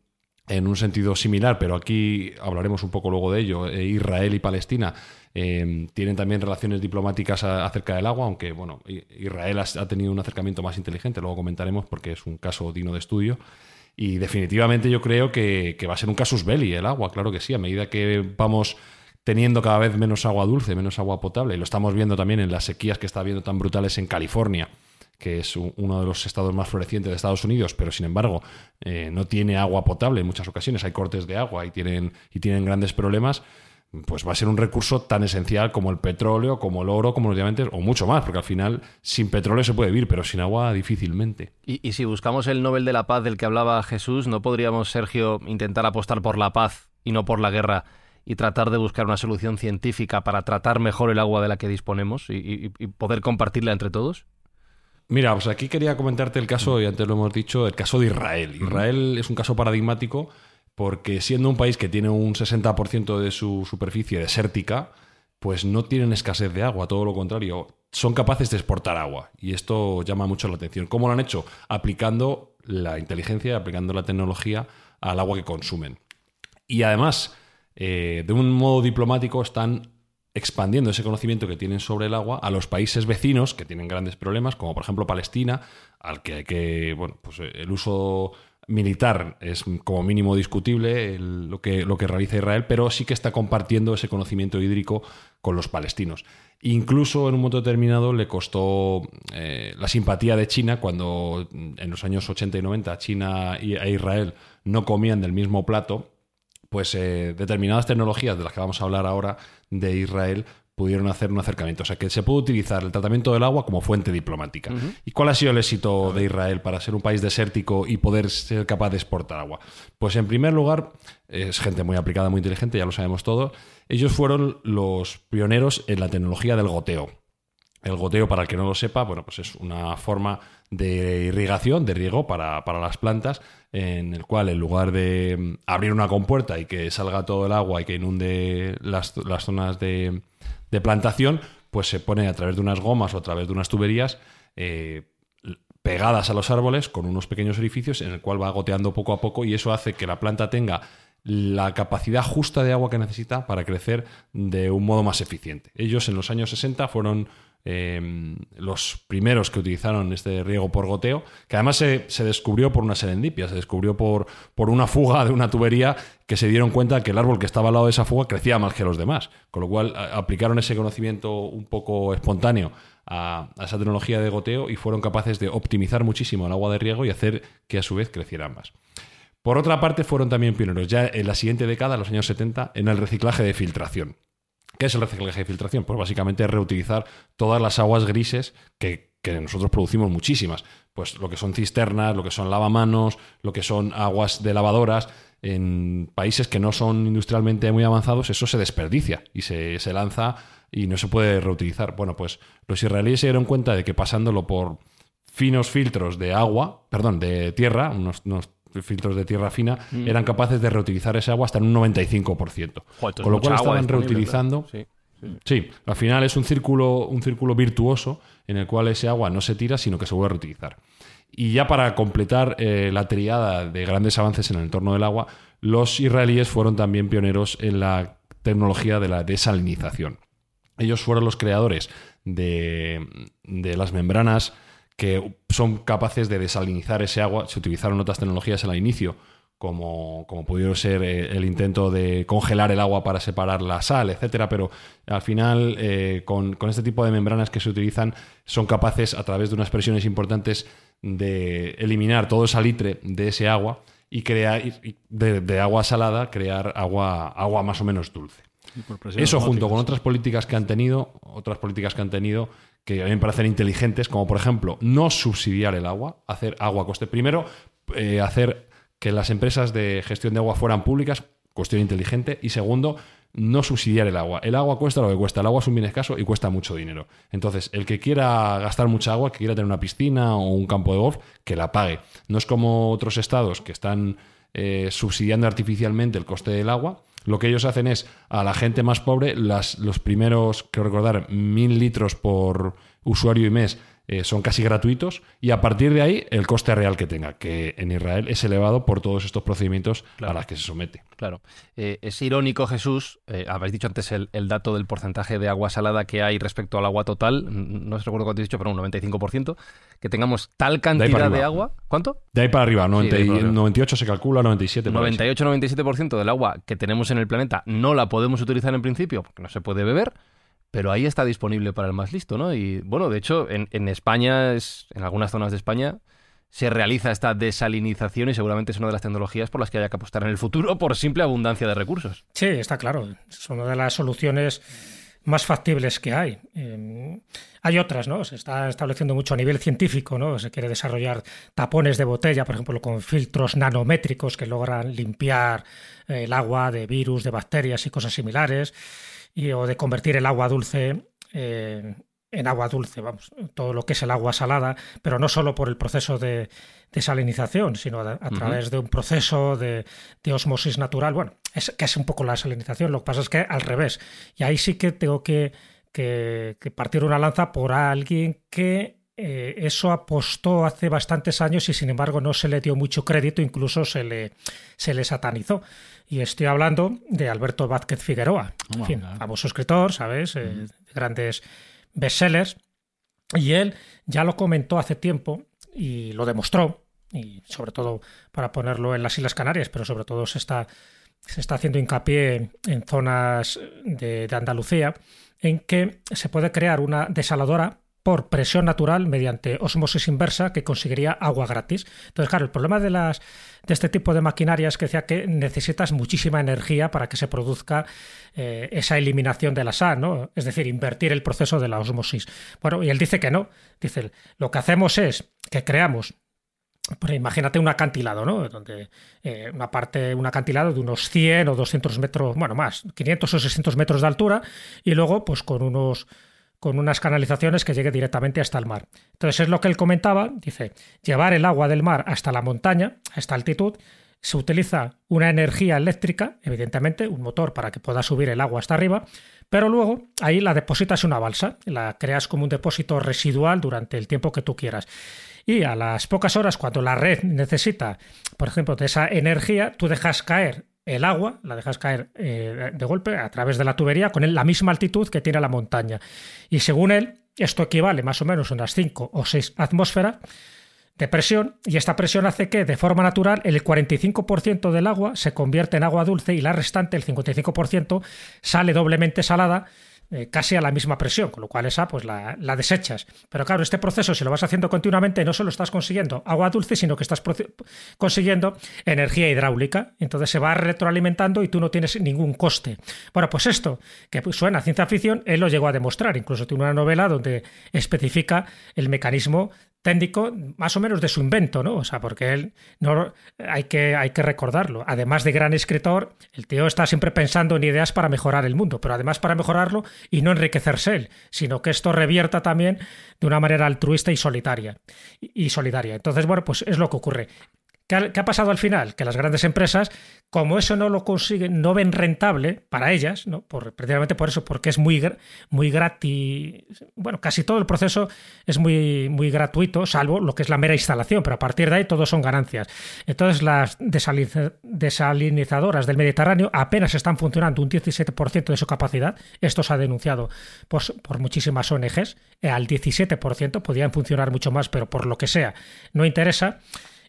en un sentido similar, pero aquí hablaremos un poco luego de ello. Eh, Israel y Palestina eh, tienen también relaciones diplomáticas acerca del agua, aunque bueno, Israel ha, tenido un acercamiento más inteligente, luego comentaremos porque es un caso digno de estudio. Y definitivamente yo creo que, que va a ser un casus belli el agua, claro que sí, a medida que vamos teniendo cada vez menos agua dulce, menos agua potable, y lo estamos viendo también en las sequías que está habiendo tan brutales en California, que es uno de los estados más florecientes de Estados Unidos, pero sin embargo eh, no tiene agua potable en muchas ocasiones, hay cortes de agua y tienen, y tienen grandes problemas, pues va a ser un recurso tan esencial como el petróleo, como el oro, como los diamantes, o mucho más, porque al final sin petróleo se puede vivir, pero sin agua difícilmente. Y, y si buscamos el Nobel de la Paz del que hablaba Jesús, ¿no podríamos, Sergio, intentar apostar por la paz y no por la guerra? y tratar de buscar una solución científica para tratar mejor el agua de la que disponemos y, poder compartirla entre todos? Mira, pues aquí quería comentarte el caso, y antes lo hemos dicho, el caso de Israel. Israel es un caso paradigmático porque siendo un país que tiene un 60% de su superficie desértica, pues no tienen escasez de agua, todo lo contrario, son capaces de exportar agua. Y esto llama mucho la atención. ¿Cómo lo han hecho? Aplicando la inteligencia, aplicando la tecnología al agua que consumen. Y además, eh, de un modo diplomático están expandiendo ese conocimiento que tienen sobre el agua a los países vecinos que tienen grandes problemas, como por ejemplo Palestina, al que hay que, bueno, pues el uso militar es como mínimo discutible lo, que, lo que realiza Israel, pero sí que está compartiendo ese conocimiento hídrico con los palestinos. Incluso en un momento determinado le costó eh, la simpatía de China cuando en los años 80 y 90 China e Israel no comían del mismo plato pues eh, determinadas tecnologías de las que vamos a hablar ahora de Israel pudieron hacer un acercamiento. O sea, que se puede utilizar el tratamiento del agua como fuente diplomática. ¿Y cuál ha sido el éxito de Israel para ser un país desértico y poder ser capaz de exportar agua? Pues en primer lugar, es gente muy aplicada, muy inteligente, ya lo sabemos todos. Ellos fueron los pioneros en la tecnología del goteo. El goteo, para el que no lo sepa, bueno, pues es una forma de irrigación, de riego para, las plantas, en el cual en lugar de mm, abrir una compuerta y que salga todo el agua y que inunde las, zonas de, plantación, pues se pone a través de unas gomas o a través de unas tuberías eh, pegadas a los árboles con unos pequeños orificios en el cual va goteando poco a poco y eso hace que la planta tenga la capacidad justa de agua que necesita para crecer de un modo más eficiente. Ellos en los años 60 fueron Em, los primeros que utilizaron este riego por goteo, que además se, descubrió por una serendipia, se descubrió por, por, una fuga de una tubería que se dieron cuenta que el árbol que estaba al lado de esa fuga crecía más que los demás, con lo cual aplicaron ese conocimiento un poco espontáneo a, esa tecnología de goteo y fueron capaces de optimizar muchísimo el agua de riego y hacer que a su vez creciera más. Por otra parte, fueron también pioneros ya en la siguiente década, en los años 70, en el reciclaje de filtración. ¿Qué es el reciclaje de filtración? Pues básicamente es reutilizar todas las aguas grises que, nosotros producimos muchísimas. Pues lo que son cisternas, lo que son lavamanos, lo que son aguas de lavadoras. En países que no son industrialmente muy avanzados, eso se desperdicia y se, lanza y no se puede reutilizar. Bueno, pues los israelíes se dieron cuenta de que pasándolo por finos filtros de agua, perdón, de tierra, unos filtros de tierra fina, mm. eran capaces de reutilizar ese agua hasta en un 95%. Con lo cual estaban reutilizando. Sí, al final es un círculo, un círculo virtuoso en el cual ese agua no se tira, sino que se vuelve a reutilizar. Y ya para completar eh, la triada de grandes avances en el entorno del agua, los israelíes fueron también pioneros en la tecnología de la desalinización. Ellos fueron los creadores de, de las membranas que son capaces de desalinizar ese agua. Se utilizaron otras tecnologías al inicio, como, como pudieron ser eh, el intento de congelar el agua para separar la sal, etcétera, pero al final, eh, con, este tipo de membranas que se utilizan, son capaces, a través de unas presiones importantes, de eliminar todo el salitre de ese agua y crear, de, de agua salada, crear agua, agua más o menos dulce. Eso junto con otras políticas que han tenido, otras políticas que han tenido, que a mí me parecen inteligentes, como por ejemplo no subsidiar el agua, hacer agua coste. Primero, eh, hacer que las empresas de gestión de agua fueran públicas, cuestión inteligente. Y segundo, no subsidiar el agua. El agua cuesta lo que cuesta. El agua es un bien escaso y cuesta mucho dinero. Entonces, el que quiera gastar mucha agua, que quiera tener una piscina o un campo de golf, que la pague. No es como otros estados que están eh, subsidiando artificialmente el coste del agua lo que ellos hacen es a la gente más pobre, las, los primeros, quiero recordar, mil litros por usuario y mes eh, son casi gratuitos y a partir de ahí el coste real que tenga, que en Israel es elevado por todos estos procedimientos a los que se somete. Claro. Eh, es irónico, Jesús, eh, habéis dicho antes el, dato del porcentaje de agua salada que hay respecto al agua total, no os recuerdo cuánto he dicho, pero un 95%, que tengamos tal cantidad de, agua. ¿Cuánto? De ahí para arriba, 98 se calcula, 97. 98-97% del agua que tenemos en el planeta no la podemos utilizar en principio porque no se puede beber pero ahí está disponible para el más listo, ¿no? Y bueno, de hecho, en, España, es, en algunas zonas de España, se realiza esta desalinización y seguramente es una de las tecnologías por las que haya que apostar en el futuro por simple abundancia de recursos. Sí, está claro. Es una de las soluciones más factibles que hay. Em, hay otras, ¿no? Se está estableciendo mucho a nivel científico, ¿no? Se quiere desarrollar tapones de botella, por ejemplo, con filtros nanométricos que logran limpiar eh, el agua de virus, de bacterias y cosas similares o de convertir el agua dulce eh, en agua dulce, vamos, todo lo que es el agua salada, pero no solo por el proceso de desalinización, sino a, través de un proceso de, osmosis natural, bueno, es, que es un poco la salinización, lo que pasa es que al revés, y ahí sí que tengo que, partir una lanza por alguien que eh, eso apostó hace bastantes años y sin embargo no se le dio mucho crédito, incluso se le, se le satanizó. Y estoy hablando de Alberto Vázquez Figueroa, oh, famoso escritor, ¿sabes? Eh, grandes bestsellers. Y él ya lo comentó hace tiempo y lo demostró, y sobre todo para ponerlo en las Islas Canarias, pero sobre todo se está, se está haciendo hincapié en zonas de, de Andalucía, en que se puede crear una desaladora por presión natural mediante osmosis inversa que conseguiría agua gratis. Entonces, claro, el problema de, las, de este tipo de maquinaria es que decía que necesitas muchísima energía para que se produzca eh, esa eliminación de la sal, ¿no? Es decir, invertir el proceso de la osmosis. Bueno, y él dice que no. Dice, lo que hacemos es que creamos pues imagínate un acantilado, ¿no? Donde eh, una parte, un acantilado de unos 100 o 200 metros, bueno, más, 500 o 600 metros de altura, y luego, pues con unos con unas canalizaciones que llegue directamente hasta el mar. Entonces es lo que él comentaba, dice, llevar el agua del mar hasta la montaña, a esta altitud, se utiliza una energía eléctrica, evidentemente, un motor para que pueda subir el agua hasta arriba, pero luego ahí la depositas en una balsa, la creas como un depósito residual durante el tiempo que tú quieras. Y a las pocas horas, cuando la red necesita, por ejemplo, de esa energía, tú dejas caer el agua, la dejas caer eh, de golpe a través de la tubería con la misma altitud que tiene la montaña. Y según él, esto equivale más o menos a unas 5 o 6 atmósferas de presión y esta presión hace que de forma natural el 45% del agua se convierte en agua dulce y la restante, el 55%, sale doblemente salada eh, casi a la misma presión, con lo cual esa pues la, desechas. Pero claro, este proceso si lo vas haciendo continuamente no solo estás consiguiendo agua dulce, sino que estás consiguiendo energía hidráulica. Entonces se va retroalimentando y tú no tienes ningún coste. Bueno, pues esto, que suena a ciencia ficción, él lo llegó a demostrar. Incluso tiene una novela donde especifica el mecanismo técnico más o menos de su invento, ¿no? O sea, porque él no hay que, hay que recordarlo. Además de gran escritor, el tío está siempre pensando en ideas para mejorar el mundo, pero además para mejorarlo y no enriquecerse él, sino que esto revierta también de una manera altruista y solitaria y solidaria. Entonces, bueno, pues es lo que ocurre. ¿Qué ha, pasado al final? Que las grandes empresas, como eso no lo consiguen, no ven rentable para ellas, ¿no? Por, precisamente por eso, porque es muy, muy gratis. Bueno, casi todo el proceso es muy, muy gratuito, salvo lo que es la mera instalación, pero a partir de ahí todo son ganancias. Entonces, las desalinizadoras del Mediterráneo apenas están funcionando un 17% de su capacidad. Esto se ha denunciado por, por muchísimas ONGs. Al 17% podían funcionar mucho más, pero por lo que sea, no interesa.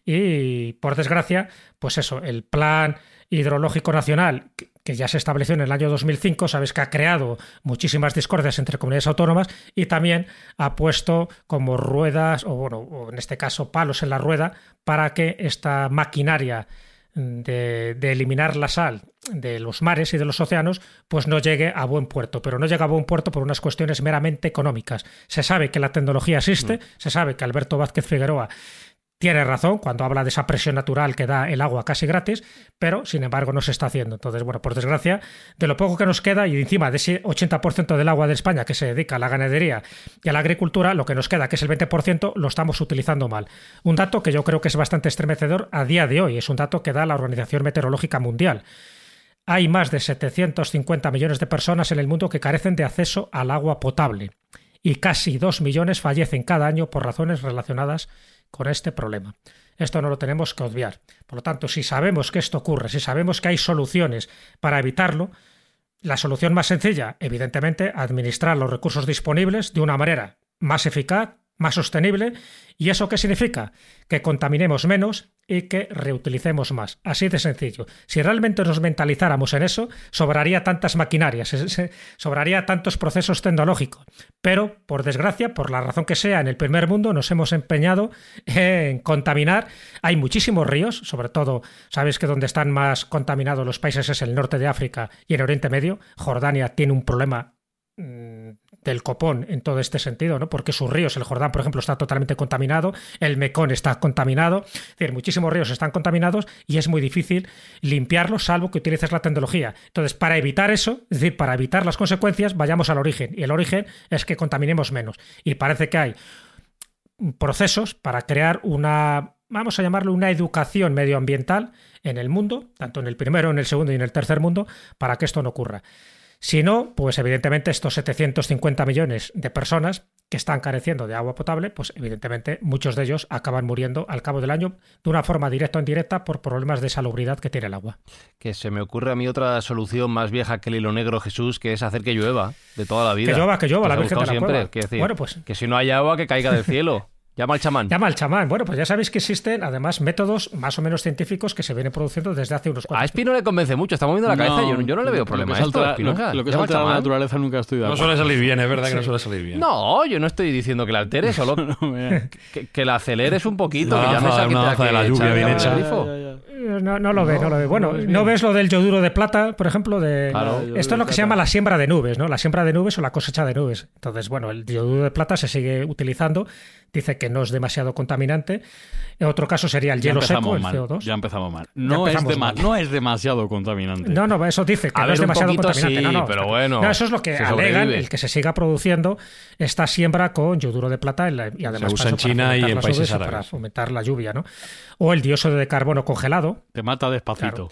Y por desgracia, pues eso, el plan hidrológico nacional que ya se estableció en el año 2005, sabes que ha creado muchísimas discordias entre comunidades autónomas y también ha puesto como ruedas, o bueno, o en este caso palos en la rueda, para que esta maquinaria de, de, eliminar la sal de los mares y de los océanos, pues no llegue a buen puerto. Pero no llega a buen puerto por unas cuestiones meramente económicas. Se sabe que la tecnología existe, mm. se sabe que Alberto Vázquez Figueroa tiene razón cuando habla de esa presión natural que da el agua casi gratis, pero sin embargo no se está haciendo. Entonces, bueno, por desgracia, de lo poco que nos queda y encima de ese 80% del agua de España que se dedica a la ganadería y a la agricultura, lo que nos queda, que es el 20%, lo estamos utilizando mal. Un dato que yo creo que es bastante estremecedor a día de hoy, es un dato que da la Organización Meteorológica Mundial. Hay más de 750 millones de personas en el mundo que carecen de acceso al agua potable y casi 2 millones fallecen cada año por razones relacionadas con este problema. Esto no lo tenemos que obviar. Por lo tanto, si sabemos que esto ocurre, si sabemos que hay soluciones para evitarlo, la solución más sencilla, evidentemente, administrar los recursos disponibles de una manera más eficaz, más sostenible. ¿Y eso qué significa? Que contaminemos menos y que reutilicemos más. Así de sencillo. Si realmente nos mentalizáramos en eso, sobraría tantas maquinarias, sobraría tantos procesos tecnológicos. Pero, por desgracia, por la razón que sea, en el primer mundo nos hemos empeñado en contaminar. Hay muchísimos ríos, sobre todo, sabes que donde están más contaminados los países es el norte de África y el Oriente Medio. Jordania tiene un problema mm, del copón en todo este sentido, ¿no? Porque sus ríos, el Jordán, por ejemplo, está totalmente contaminado, el Mekón está contaminado, es decir, muchísimos ríos están contaminados y es muy difícil limpiarlos salvo que utilices la tecnología. Entonces, para evitar eso, es decir, para evitar las consecuencias, vayamos al origen. Y el origen es que contaminemos menos. Y parece que hay procesos para crear una, vamos a llamarlo una educación medioambiental en el mundo, tanto en el primero, en el segundo y en el tercer mundo, para que esto no ocurra. Si no, pues evidentemente estos 750 millones de personas que están careciendo de agua potable, pues evidentemente muchos de ellos acaban muriendo al cabo del año de una forma directa o indirecta por problemas de salubridad que tiene el agua. Que se me ocurre a mí otra solución más vieja que el hilo negro, Jesús, que es hacer que llueva de toda la vida. Que llueva, que llueva, la Virgen de la siempre. Decir, bueno, pues... Que si no hay agua, que caiga del cielo. *laughs* Llama al chamán. Llama al chamán. Bueno, pues ya sabéis que existen además métodos más o menos científicos que se vienen produciendo desde hace unos cuantos A Espi no le convence mucho, está moviendo la cabeza. Yo, yo, no le veo problema. Lo que, lo, que salta la naturaleza nunca estoy de No suele salir bien, es verdad que no suele salir bien. No, yo no estoy diciendo que la altere, solo *laughs* que, que, la aceleres un poquito. que ya me una de la lluvia bien hecha. No, no, lo ve, no lo ve. Bueno, ¿no ves lo del yoduro de plata, por ejemplo? De... Esto es lo que se llama la siembra de nubes, ¿no? La siembra de nubes o la cosecha de nubes. Entonces, bueno, el yoduro de plata se sigue utilizando dice que no es demasiado contaminante. En otro caso sería el hielo seco, el CO2. Ya empezamos mal. No, es no es demasiado contaminante. No, no, eso dice que no es demasiado contaminante. no, no, pero bueno. No, eso es lo que alegan, el que se siga produciendo esta siembra con yoduro de plata y además se usa en China y en países árabes. Para fomentar la lluvia, ¿no? O el dióxido de carbono congelado. Te mata despacito.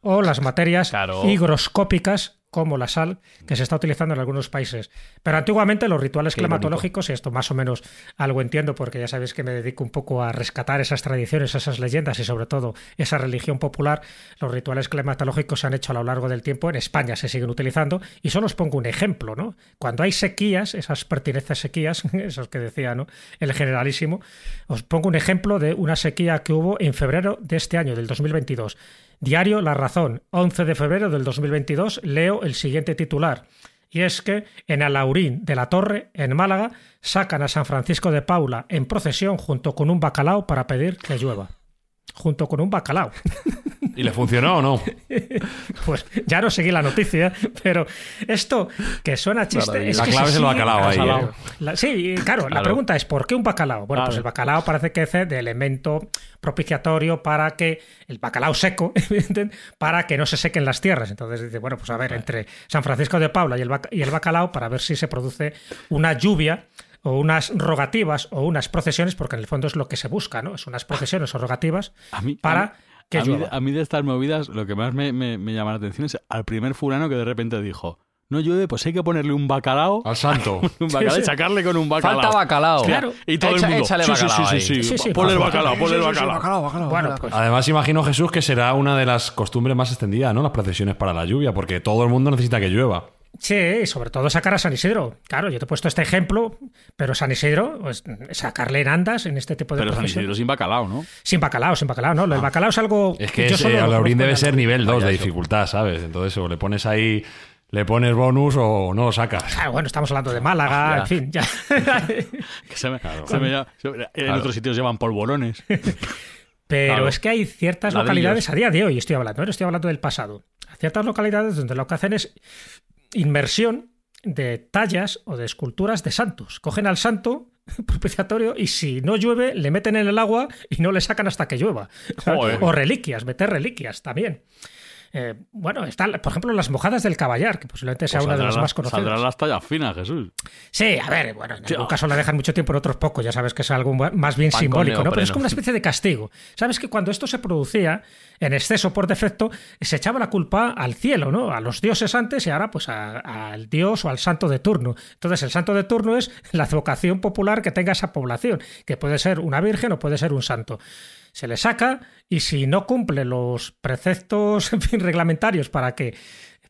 O las materias higroscópicas como la sal que se está utilizando en algunos países. Pero antiguamente los rituales climatológicos, y esto más o menos algo entiendo porque ya sabéis que me dedico un poco a rescatar esas tradiciones, esas leyendas y sobre todo esa religión popular, los rituales climatológicos se han hecho a lo largo del tiempo, en España se siguen utilizando y solo os pongo un ejemplo, ¿no? Cuando hay sequías, esas pertinentes sequías, *laughs* esos que decía, ¿no? El generalísimo, os pongo un ejemplo de una sequía que hubo en febrero de este año, del 2022. Diario La Razón, 11 de febrero del 2022, leo el siguiente titular. Y es que en Alaurín de la Torre, en Málaga, sacan a San Francisco de Paula en procesión junto con un bacalao para pedir que llueva. Junto con un bacalao. ¿Y le funcionó o no? *laughs* pues ya no seguí la noticia, pero esto que suena chiste. la clave es el bacalao ahí. ¿eh? sí, claro, la pregunta es: ¿por qué un bacalao? Bueno, pues el bacalao parece que es de elemento propiciatorio para que el bacalao seco, *laughs* para que no se sequen las tierras. Entonces dice: bueno, pues a ver, entre San Francisco de Paula y el, y el bacalao, para ver si se produce una lluvia o unas rogativas o unas procesiones, porque en el fondo es lo que se busca, ¿no? Es unas procesiones o rogativas para a mí, de estas movidas, lo que más me, llama la atención es al primer fulano que de repente dijo, no llueve, pues hay que ponerle un bacalao. Al santo. *laughs* un bacalao y sacarle con un bacalao. Falta bacalao. Claro. Y todo el mundo. Échale bacalao sí, sí, sí, sí, Ponle el bacalao, ponle el bacalao. Bueno, pues. Además, imagino, Jesús, que será una de las costumbres más extendidas, ¿no? Las procesiones para la lluvia, porque todo el mundo necesita que llueva. Sí, sobre todo sacar a San Isidro. Claro, yo te he puesto este ejemplo, pero San Isidro, pues, sacarle en andas en este tipo de Pero San Isidro sin bacalao, ¿no? Sin bacalao, sin bacalao, ¿no? El ah. bacalao es algo... Es que, el laurín debe ser nivel 2 de dificultad, ¿sabes? Entonces, o le pones ahí... Le pones bonus o no lo sacas. Ah, bueno, estamos hablando de Málaga, ah, en fin, ya. en otros sitios llevan polvorones. *laughs* Pero es que hay ciertas localidades a día de hoy, estoy hablando, ¿eh? estoy hablando del pasado. Ciertas localidades donde lo que hacen es inmersión de tallas o de esculturas de santos. Cogen al santo *laughs* propiciatorio y si no llueve le meten en el agua y no le sacan hasta que llueva. O reliquias, meter reliquias también. Eh, bueno, están, por ejemplo, las mojadas del caballar, que posiblemente sea Pues una de las más conocidas. Saldrán las tallas finas, Jesús. Sí, a ver, bueno, en algún ah. caso la dejan mucho tiempo, en otros poco, ya sabes que es algo más bien Pan simbólico, ¿no? Pero es como una especie de castigo. Sabes que cuando esto se producía en exceso por defecto, se echaba la culpa al cielo, ¿no? A los dioses antes y ahora pues al dios o al santo de turno. Entonces el santo de turno es la vocación popular que tenga esa población, que puede ser una virgen o puede ser un santo se le saca y si no cumple los preceptos *laughs* en fin, reglamentarios para que,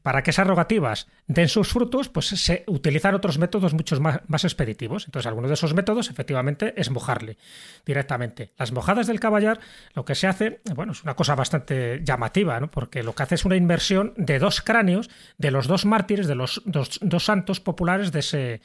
para que esas rogativas den sus frutos, pues se utilizan otros métodos mucho más, más expeditivos. Entonces, alguno de esos métodos efectivamente es mojarle directamente. Las mojadas del caballar, lo que se hace, bueno, es una cosa bastante llamativa, ¿no? porque lo que hace es una inversión de dos cráneos de los dos mártires, de los dos, dos santos populares de ese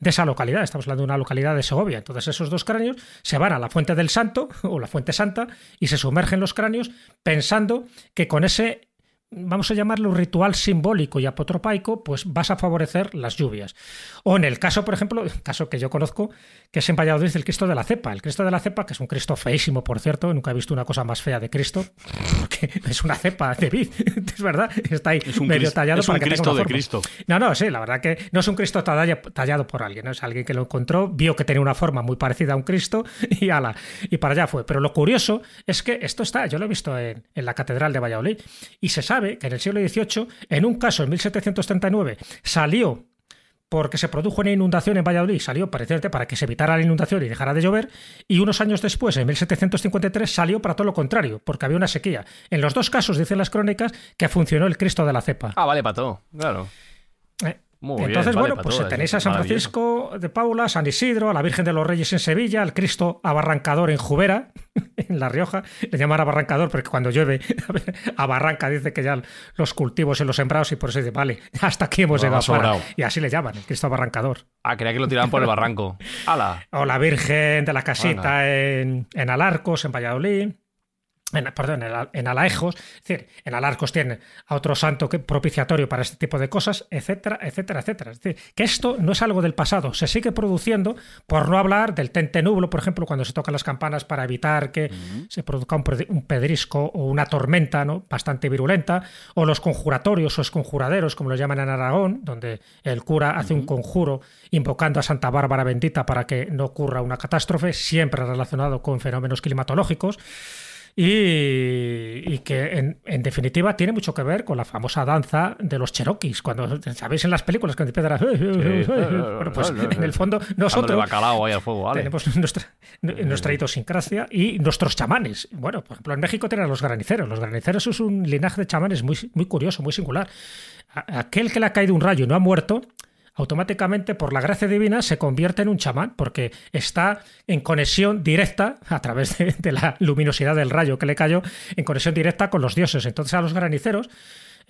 de esa localidad. Estamos hablando de una localidad de Segovia. Entonces esos dos cráneos se van a la fuente del santo *laughs* o la fuente santa y se sumergen los cráneos pensando que con ese vamos a llamarlo ritual simbólico y apotropaico, pues vas a favorecer las lluvias. O en el caso, por ejemplo, *laughs* caso que yo conozco, que es en Valladolid, el Cristo de la Cepa. El Cristo de la Cepa, que es un Cristo feísimo, por cierto, nunca he visto una cosa más fea de Cristo, porque *laughs* es una cepa de vid, *laughs* es verdad, está ahí Es un medio tallado es un para que tenga Cristo de forma. Cristo. No, no, sí, la verdad que no es un Cristo talla- tallado por alguien, ¿no? es alguien que lo encontró, vio que tenía una forma muy parecida a un Cristo *laughs* y ala, y para allá fue. Pero lo curioso es que esto está, yo lo he visto en, en la Catedral de Valladolid, y se sabe que en el siglo XVIII, en un caso en 1739, salió porque se produjo una inundación en Valladolid, salió precisamente para que se evitara la inundación y dejara de llover, y unos años después, en 1753, salió para todo lo contrario, porque había una sequía. En los dos casos, dicen las crónicas, que funcionó el Cristo de la cepa. Ah, vale, para todo, claro. Eh, Muy Entonces, bueno, pues todo, tenéis es a San. Francisco de Paula, San Isidro, a la Virgen de los Reyes en Sevilla, al Cristo abarrancador en Jubera, *laughs* en La Rioja. Le llaman abarrancador porque cuando llueve *laughs* abarranca, dice que ya los cultivos y los sembrados y por eso dice, vale, hasta aquí hemos Lo llegado. para. Y así le llaman, el Cristo abarrancador. Ah, creía que lo tiraban por el barranco. *laughs* ¡Hala! O la Virgen de la Casita en, en Alarcos, en Valladolid. En, perdón, en, Al- en Alaejos, es decir, en Alarcos tiene a otro santo que, propiciatorio para este tipo de cosas, etcétera, etcétera, etcétera. Es decir, que esto no es algo del pasado, se sigue produciendo, por no hablar del tente nublo, por ejemplo, cuando se tocan las campanas para evitar que se produzca un pedrisco o una tormenta ¿no? bastante virulenta, o los conjuratorios o esconjuraderos, como lo llaman en Aragón, donde el cura hace un conjuro invocando a Santa Bárbara bendita para que no ocurra una catástrofe, siempre relacionado con fenómenos climatológicos. Y, y que en, en definitiva tiene mucho que ver con la famosa danza de los cherokees. Cuando sabéis en las películas que empiezan a. *laughs* Bueno, pues en el fondo nosotros bacalao ahí al fuego, vale. tenemos nuestra, nuestra idiosincrasia y nuestros chamanes. Bueno, por ejemplo, en México tienen a los graniceros. Los graniceros es un linaje de chamanes muy, muy curioso, muy singular. Aquel que le ha caído un rayo y no ha muerto, automáticamente por la gracia divina se convierte en un chamán porque está en conexión directa a través de, de la luminosidad del rayo que le cayó, en conexión directa con los dioses. Entonces a los graniceros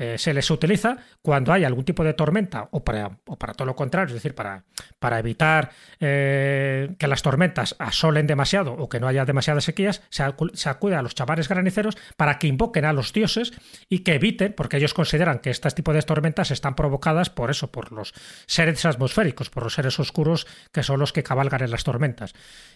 eh, se les utiliza cuando hay algún tipo de tormenta o para, o para todo lo contrario, es decir, para, para evitar eh, que las tormentas asolen demasiado o que no haya demasiadas sequías, se, acu- se acude a los chamanes graniceros para que invoquen a los dioses y que eviten, porque ellos consideran que este tipo de tormentas están provocadas por eso, por los seres atmosféricos, por los seres oscuros que son los que cabalgan en las tormentas.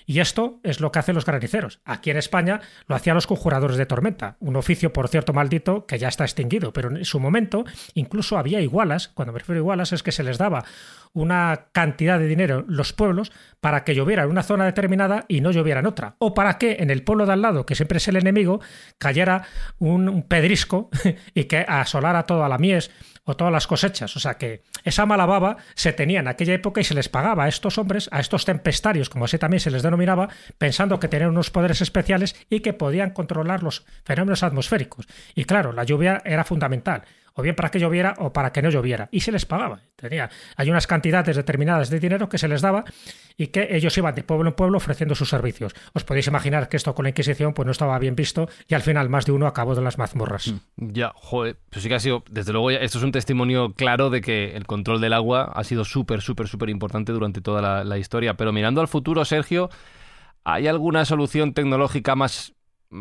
Y esto es lo que hacen los graniceros. Aquí en España lo hacían los conjuradores de tormenta, un oficio, por cierto, maldito, que ya está extinguido, pero su momento incluso había igualas, cuando me refiero a igualas es que se les daba una cantidad de dinero los pueblos para que lloviera en una zona determinada y no lloviera en otra, o para que en el pueblo de al lado, que siempre es el enemigo, cayera un, un pedrisco *laughs* y que asolara toda la mies o todas las cosechas. O sea que esa mala baba se tenía en aquella época y se les pagaba a estos hombres, a estos tempestarios, como así también se les denominaba, pensando que tenían unos poderes especiales y que podían controlar los fenómenos atmosféricos. Y claro, la lluvia era fundamental o bien para que lloviera o para que no lloviera. Y se les pagaba. Tenía, hay unas cantidades determinadas de dinero que se les daba y que ellos iban de pueblo en pueblo ofreciendo sus servicios. Os podéis imaginar que esto con la Inquisición pues no estaba bien visto y al final más de uno acabó de las mazmorras. Ya, joder, pues sí que ha sido, desde luego, ya- esto es un testimonio claro de que el control del agua ha sido súper, súper, súper importante durante toda la historia. Pero mirando al futuro, Sergio, ¿hay alguna solución tecnológica más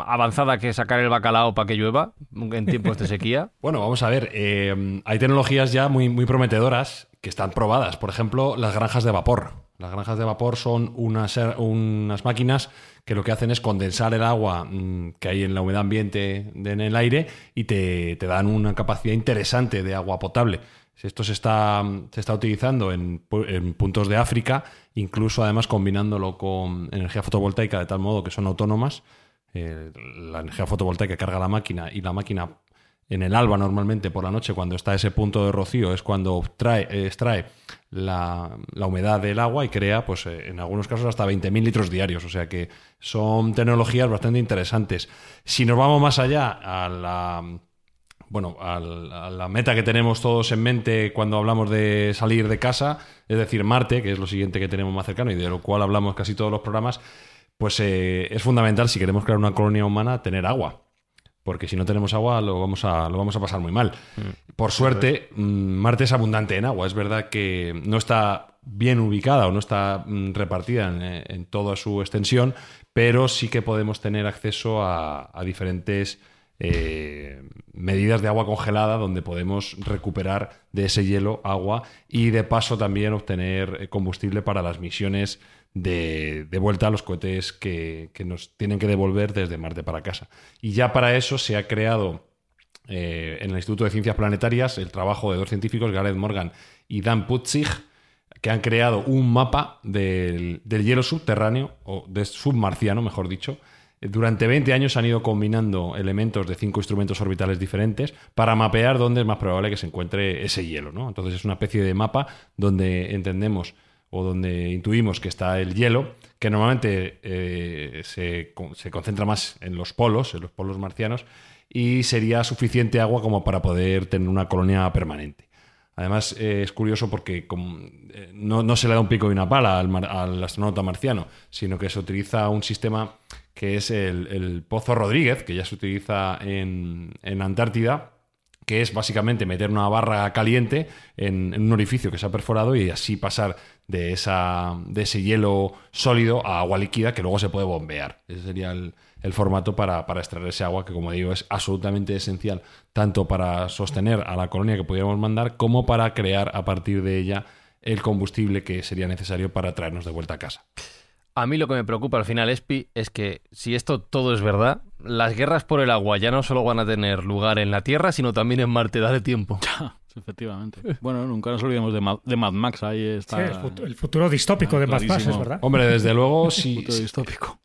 avanzada que sacar el bacalao para que llueva en tiempos de sequía? *laughs* Bueno, vamos a ver. eh, hay tecnologías ya muy, muy prometedoras que están probadas. Por ejemplo, las granjas de vapor. Las granjas de vapor son unas, unas máquinas que lo que hacen es condensar el agua mm, que hay en la humedad ambiente en el aire y te, te dan una capacidad interesante de agua potable. Esto se está, se está utilizando en, puntos de África, incluso además combinándolo con energía fotovoltaica de tal modo que son autónomas. Eh, la energía fotovoltaica carga la máquina y la máquina en el alba normalmente por la noche cuando está ese punto de rocío es cuando extrae la, humedad del agua y crea pues eh, en algunos casos hasta 20.000 litros diarios. O sea que son tecnologías bastante interesantes. Si nos vamos más allá a la bueno, a la meta que tenemos todos en mente cuando hablamos de salir de casa, es decir, Marte, que es lo siguiente que tenemos más cercano y de lo cual hablamos casi todos los programas, pues eh, es fundamental si queremos crear una colonia humana tener agua. Porque si no tenemos agua lo vamos a, lo vamos a pasar muy mal. Mm. Por suerte, mm, Marte es abundante en agua. Es verdad que no está bien ubicada o no está mm, repartida en, toda su extensión, pero sí que podemos tener acceso a diferentes eh, medidas de agua congelada donde podemos recuperar de ese hielo agua y de paso también obtener eh, combustible para las misiones de, vuelta a los cohetes que, nos tienen que devolver desde Marte para casa. Y ya para eso se ha creado eh, en el Instituto de Ciencias Planetarias el trabajo de dos científicos, Gareth Morgan y Dan Putzig, que han creado un mapa del, del hielo subterráneo, o de submarciano, mejor dicho, durante 20 años han ido combinando elementos de cinco instrumentos orbitales diferentes para mapear dónde es más probable que se encuentre ese hielo. ¿no? Entonces es una especie de mapa donde entendemos o donde intuimos que está el hielo, que normalmente eh, se, concentra más en los polos, en los polos marcianos, y sería suficiente agua como para poder tener una colonia permanente. Además, eh, es curioso porque eh, no, se le da un pico y una pala al, al astronauta marciano, sino que se utiliza un sistema que es el, Pozo Rodríguez, que ya se utiliza en, en, Antártida, que es básicamente meter una barra caliente en, un orificio que se ha perforado y así pasar de, esa, de ese hielo sólido a agua líquida que luego se puede bombear. Ese sería el, formato para, para, extraer ese agua que, como digo, es absolutamente esencial tanto para sostener a la colonia que pudiéramos mandar como para crear a partir de ella el combustible que sería necesario para traernos de vuelta a casa. A mí lo que me preocupa al final, Espi, es que si esto todo es verdad, las guerras por el agua ya no solo van a tener lugar en la Tierra, sino también en Marte. Dale tiempo. *laughs* Efectivamente. Bueno, nunca nos olvidemos de, Mad, Max. Ahí está. el, futuro, distópico de Mad Max, es verdad. Hombre, desde *laughs* luego, si. futuro distópico.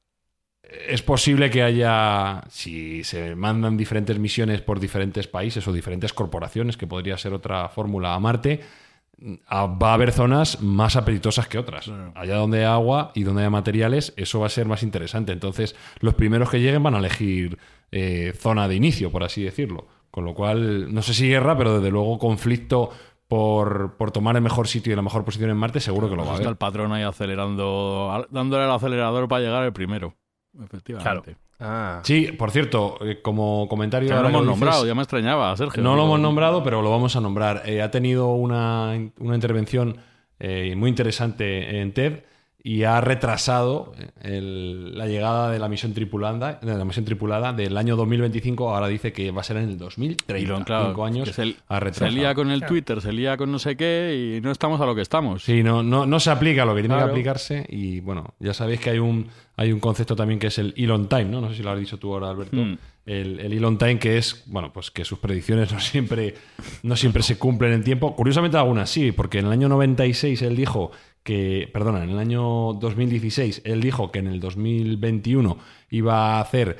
Es posible que haya, si se mandan diferentes misiones por diferentes países o diferentes corporaciones, que podría ser otra fórmula a Marte, va a haber zonas más apetitosas que otras. Allá donde hay agua y donde hay materiales, eso va a ser más interesante. Entonces, los primeros que lleguen van a elegir eh, zona de inicio, por así decirlo. Con lo cual, no sé si guerra, pero desde luego conflicto por, tomar el mejor sitio y la mejor posición en Marte, seguro que lo va a haber. Está el patrón ahí acelerando, dándole el acelerador para llegar el primero. Efectivamente. Ah. Sí, por cierto, eh, como comentario. Ya lo hemos nombrado, ya me extrañaba, Sergio. No lo hemos nombrado, pero lo vamos a nombrar. Eh, ha tenido una, intervención eh, muy interesante en TED y ha retrasado la llegada de la misión tripulada, de la misión tripulada del año 2025. Ahora dice que va a ser en el 2030. Claro, años. Se, se, lía con el Twitter, se lía con no sé qué y no estamos a lo que estamos. Sí, no, no, no se aplica lo que tiene que aplicarse. Y bueno, ya sabéis que hay un, hay un concepto también que es el Elon Time, ¿no? No sé si lo has dicho tú ahora, Alberto. El, el, Elon Time, que es, bueno, pues que sus predicciones *laughs* no siempre, no siempre se cumplen en tiempo. Curiosamente algunas sí, porque en el año 96 él dijo que, perdona, en el año 2016 él dijo que en el 2021 iba a hacer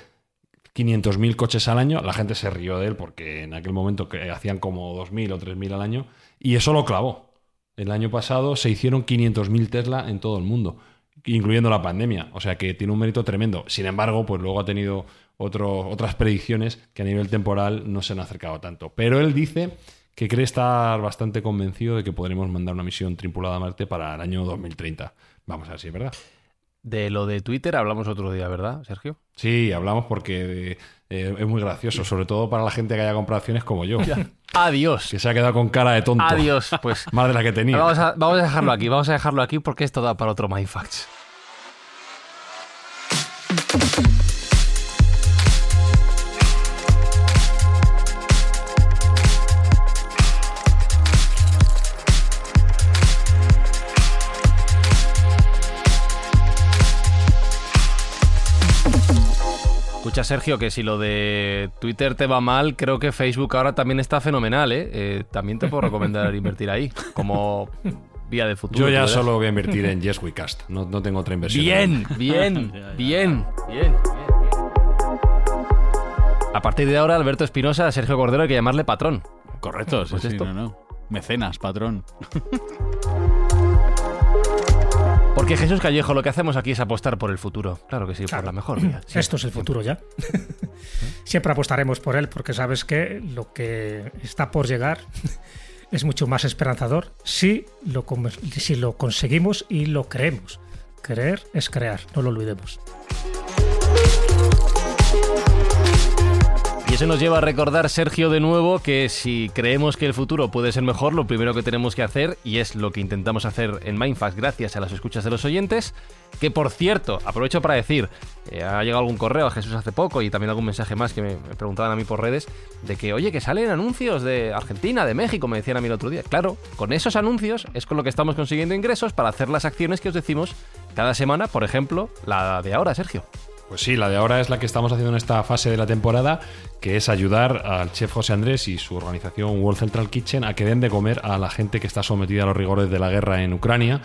500.000 coches al año. La gente se rió de él porque en aquel momento que hacían como 2.000 o 3.000 al año y eso lo clavó. El año pasado se hicieron 500.000 Tesla en todo el mundo, incluyendo la pandemia. O sea que tiene un mérito tremendo. Sin embargo, pues luego ha tenido otras predicciones que a nivel temporal no se han acercado tanto. Pero él dice que cree estar bastante convencido de que podremos mandar una misión tripulada a Marte para el año 2030. Vamos a ver si es verdad. De lo de Twitter hablamos otro día, ¿verdad, Sergio? Sí, hablamos porque eh, es muy gracioso, sobre todo para la gente que haya comprado acciones como yo. *laughs* Adiós. Que se ha quedado con cara de tonto. Adiós, pues. *laughs* Más de la que tenía. Vamos a, vamos a dejarlo aquí, vamos a dejarlo aquí porque esto da para otro Mindfacts. Escucha, Sergio, que si lo de Twitter te va mal, creo que Facebook ahora también está fenomenal, ¿eh? Eh, también te puedo recomendar invertir ahí, como vía de futuro. Yo ya ¿verdad? solo voy a invertir en Yes We Cast. No, no tengo otra inversión. Bien, *laughs* bien, *laughs* bien, bien, bien. A partir de ahora, Alberto Espinosa, a Sergio Cordero hay que llamarle patrón. Correcto, sí, Pues sí, esto. no, no. Mecenas, patrón. *laughs* Porque Jesús Callejo, lo que hacemos aquí es apostar por el futuro. Claro que sí, por Claro. la mejor vía. Sí. *laughs* Esto es el futuro ya. *laughs* Siempre apostaremos por él porque sabes que lo que está por llegar *laughs* es mucho más esperanzador si lo, si lo conseguimos y lo creemos. Creer es crear, no lo olvidemos. Y eso nos lleva a recordar, Sergio, de nuevo, que si creemos que el futuro puede ser mejor, lo primero que tenemos que hacer, y es lo que intentamos hacer en Mindfax gracias a las escuchas de los oyentes, que por cierto, aprovecho para decir, eh, ha llegado algún correo a Jesús hace poco y también algún mensaje más que me, me preguntaban a mí por redes, de que, oye, que salen anuncios de Argentina, de México, me decían a mí el otro día. Claro, con esos anuncios es con lo que estamos consiguiendo ingresos para hacer las acciones que os decimos cada semana, por ejemplo, la de ahora, Sergio. Pues sí, la de ahora es la que estamos haciendo en esta fase de la temporada, que es ayudar al chef José Andrés y su organización World Central Kitchen a que den de comer a la gente que está sometida a los rigores de la guerra en Ucrania.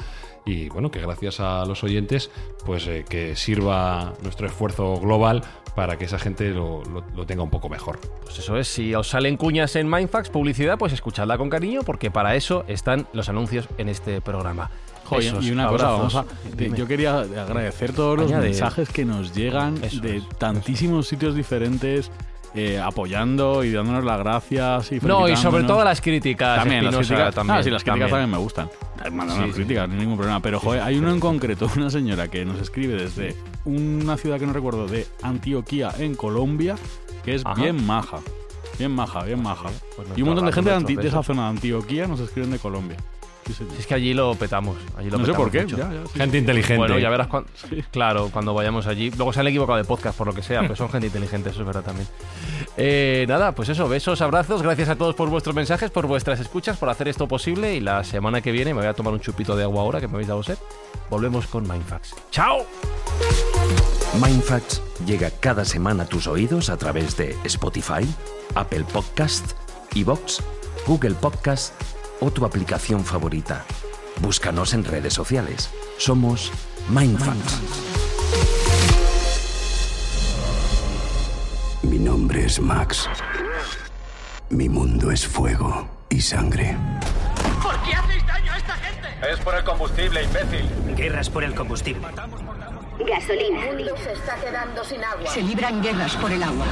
Y bueno, que gracias a los oyentes, pues eh, que sirva nuestro esfuerzo global para que esa gente lo, lo- lo tenga un poco mejor. Pues eso es, si os salen cuñas en Mindfax, publicidad, pues escuchadla con cariño, porque para eso están los anuncios en este programa. Joder, Besos, y una cosa, abrazos. vamos a- yo quería agradecer todos los Añade. mensajes que nos llegan de tantísimos sitios diferentes, eh, apoyando y dándonos las gracias. Y No, y sobre todo las críticas. También, las críticas, también, ah, sí, las críticas también, me gustan. Mandando Sí, sí. críticas, no hay ningún problema. Pero, joder, hay uno en concreto, una señora que nos escribe desde una ciudad que no recuerdo, de Antioquía, en Colombia, que es Ajá. bien maja. Bien maja, bien maja. Pues y un montón de gente de, de esa zona de Antioquía nos escriben de Colombia. Sí, es que allí lo petamos. Allí lo No sé petamos por qué. mucho. ya, ya, sí. Gente inteligente. Bueno, ya verás cuando. Claro, cuando vayamos allí. Luego se han equivocado de podcast, por lo que sea, pero son gente inteligente, eso es verdad también. Eh, nada, pues eso, besos, abrazos. Gracias a todos por vuestros mensajes, por vuestras escuchas, por hacer esto posible. Y la semana que viene me voy a tomar un chupito de agua ahora, que me habéis dado sed. Volvemos con Mindfax. ¡Chao! Mindfacts llega cada semana a tus oídos a través de Spotify, Apple Podcast, Evox, Google Podcast o tu aplicación favorita. Búscanos en redes sociales. Somos Mindfacts. Mi nombre es Max. Mi mundo es fuego y sangre. ¿Por qué hacéis daño a esta gente? Es por el combustible, imbécil. Guerras por el combustible. Gasolina. El mundo se está quedando sin agua. Se libran guerras por el agua.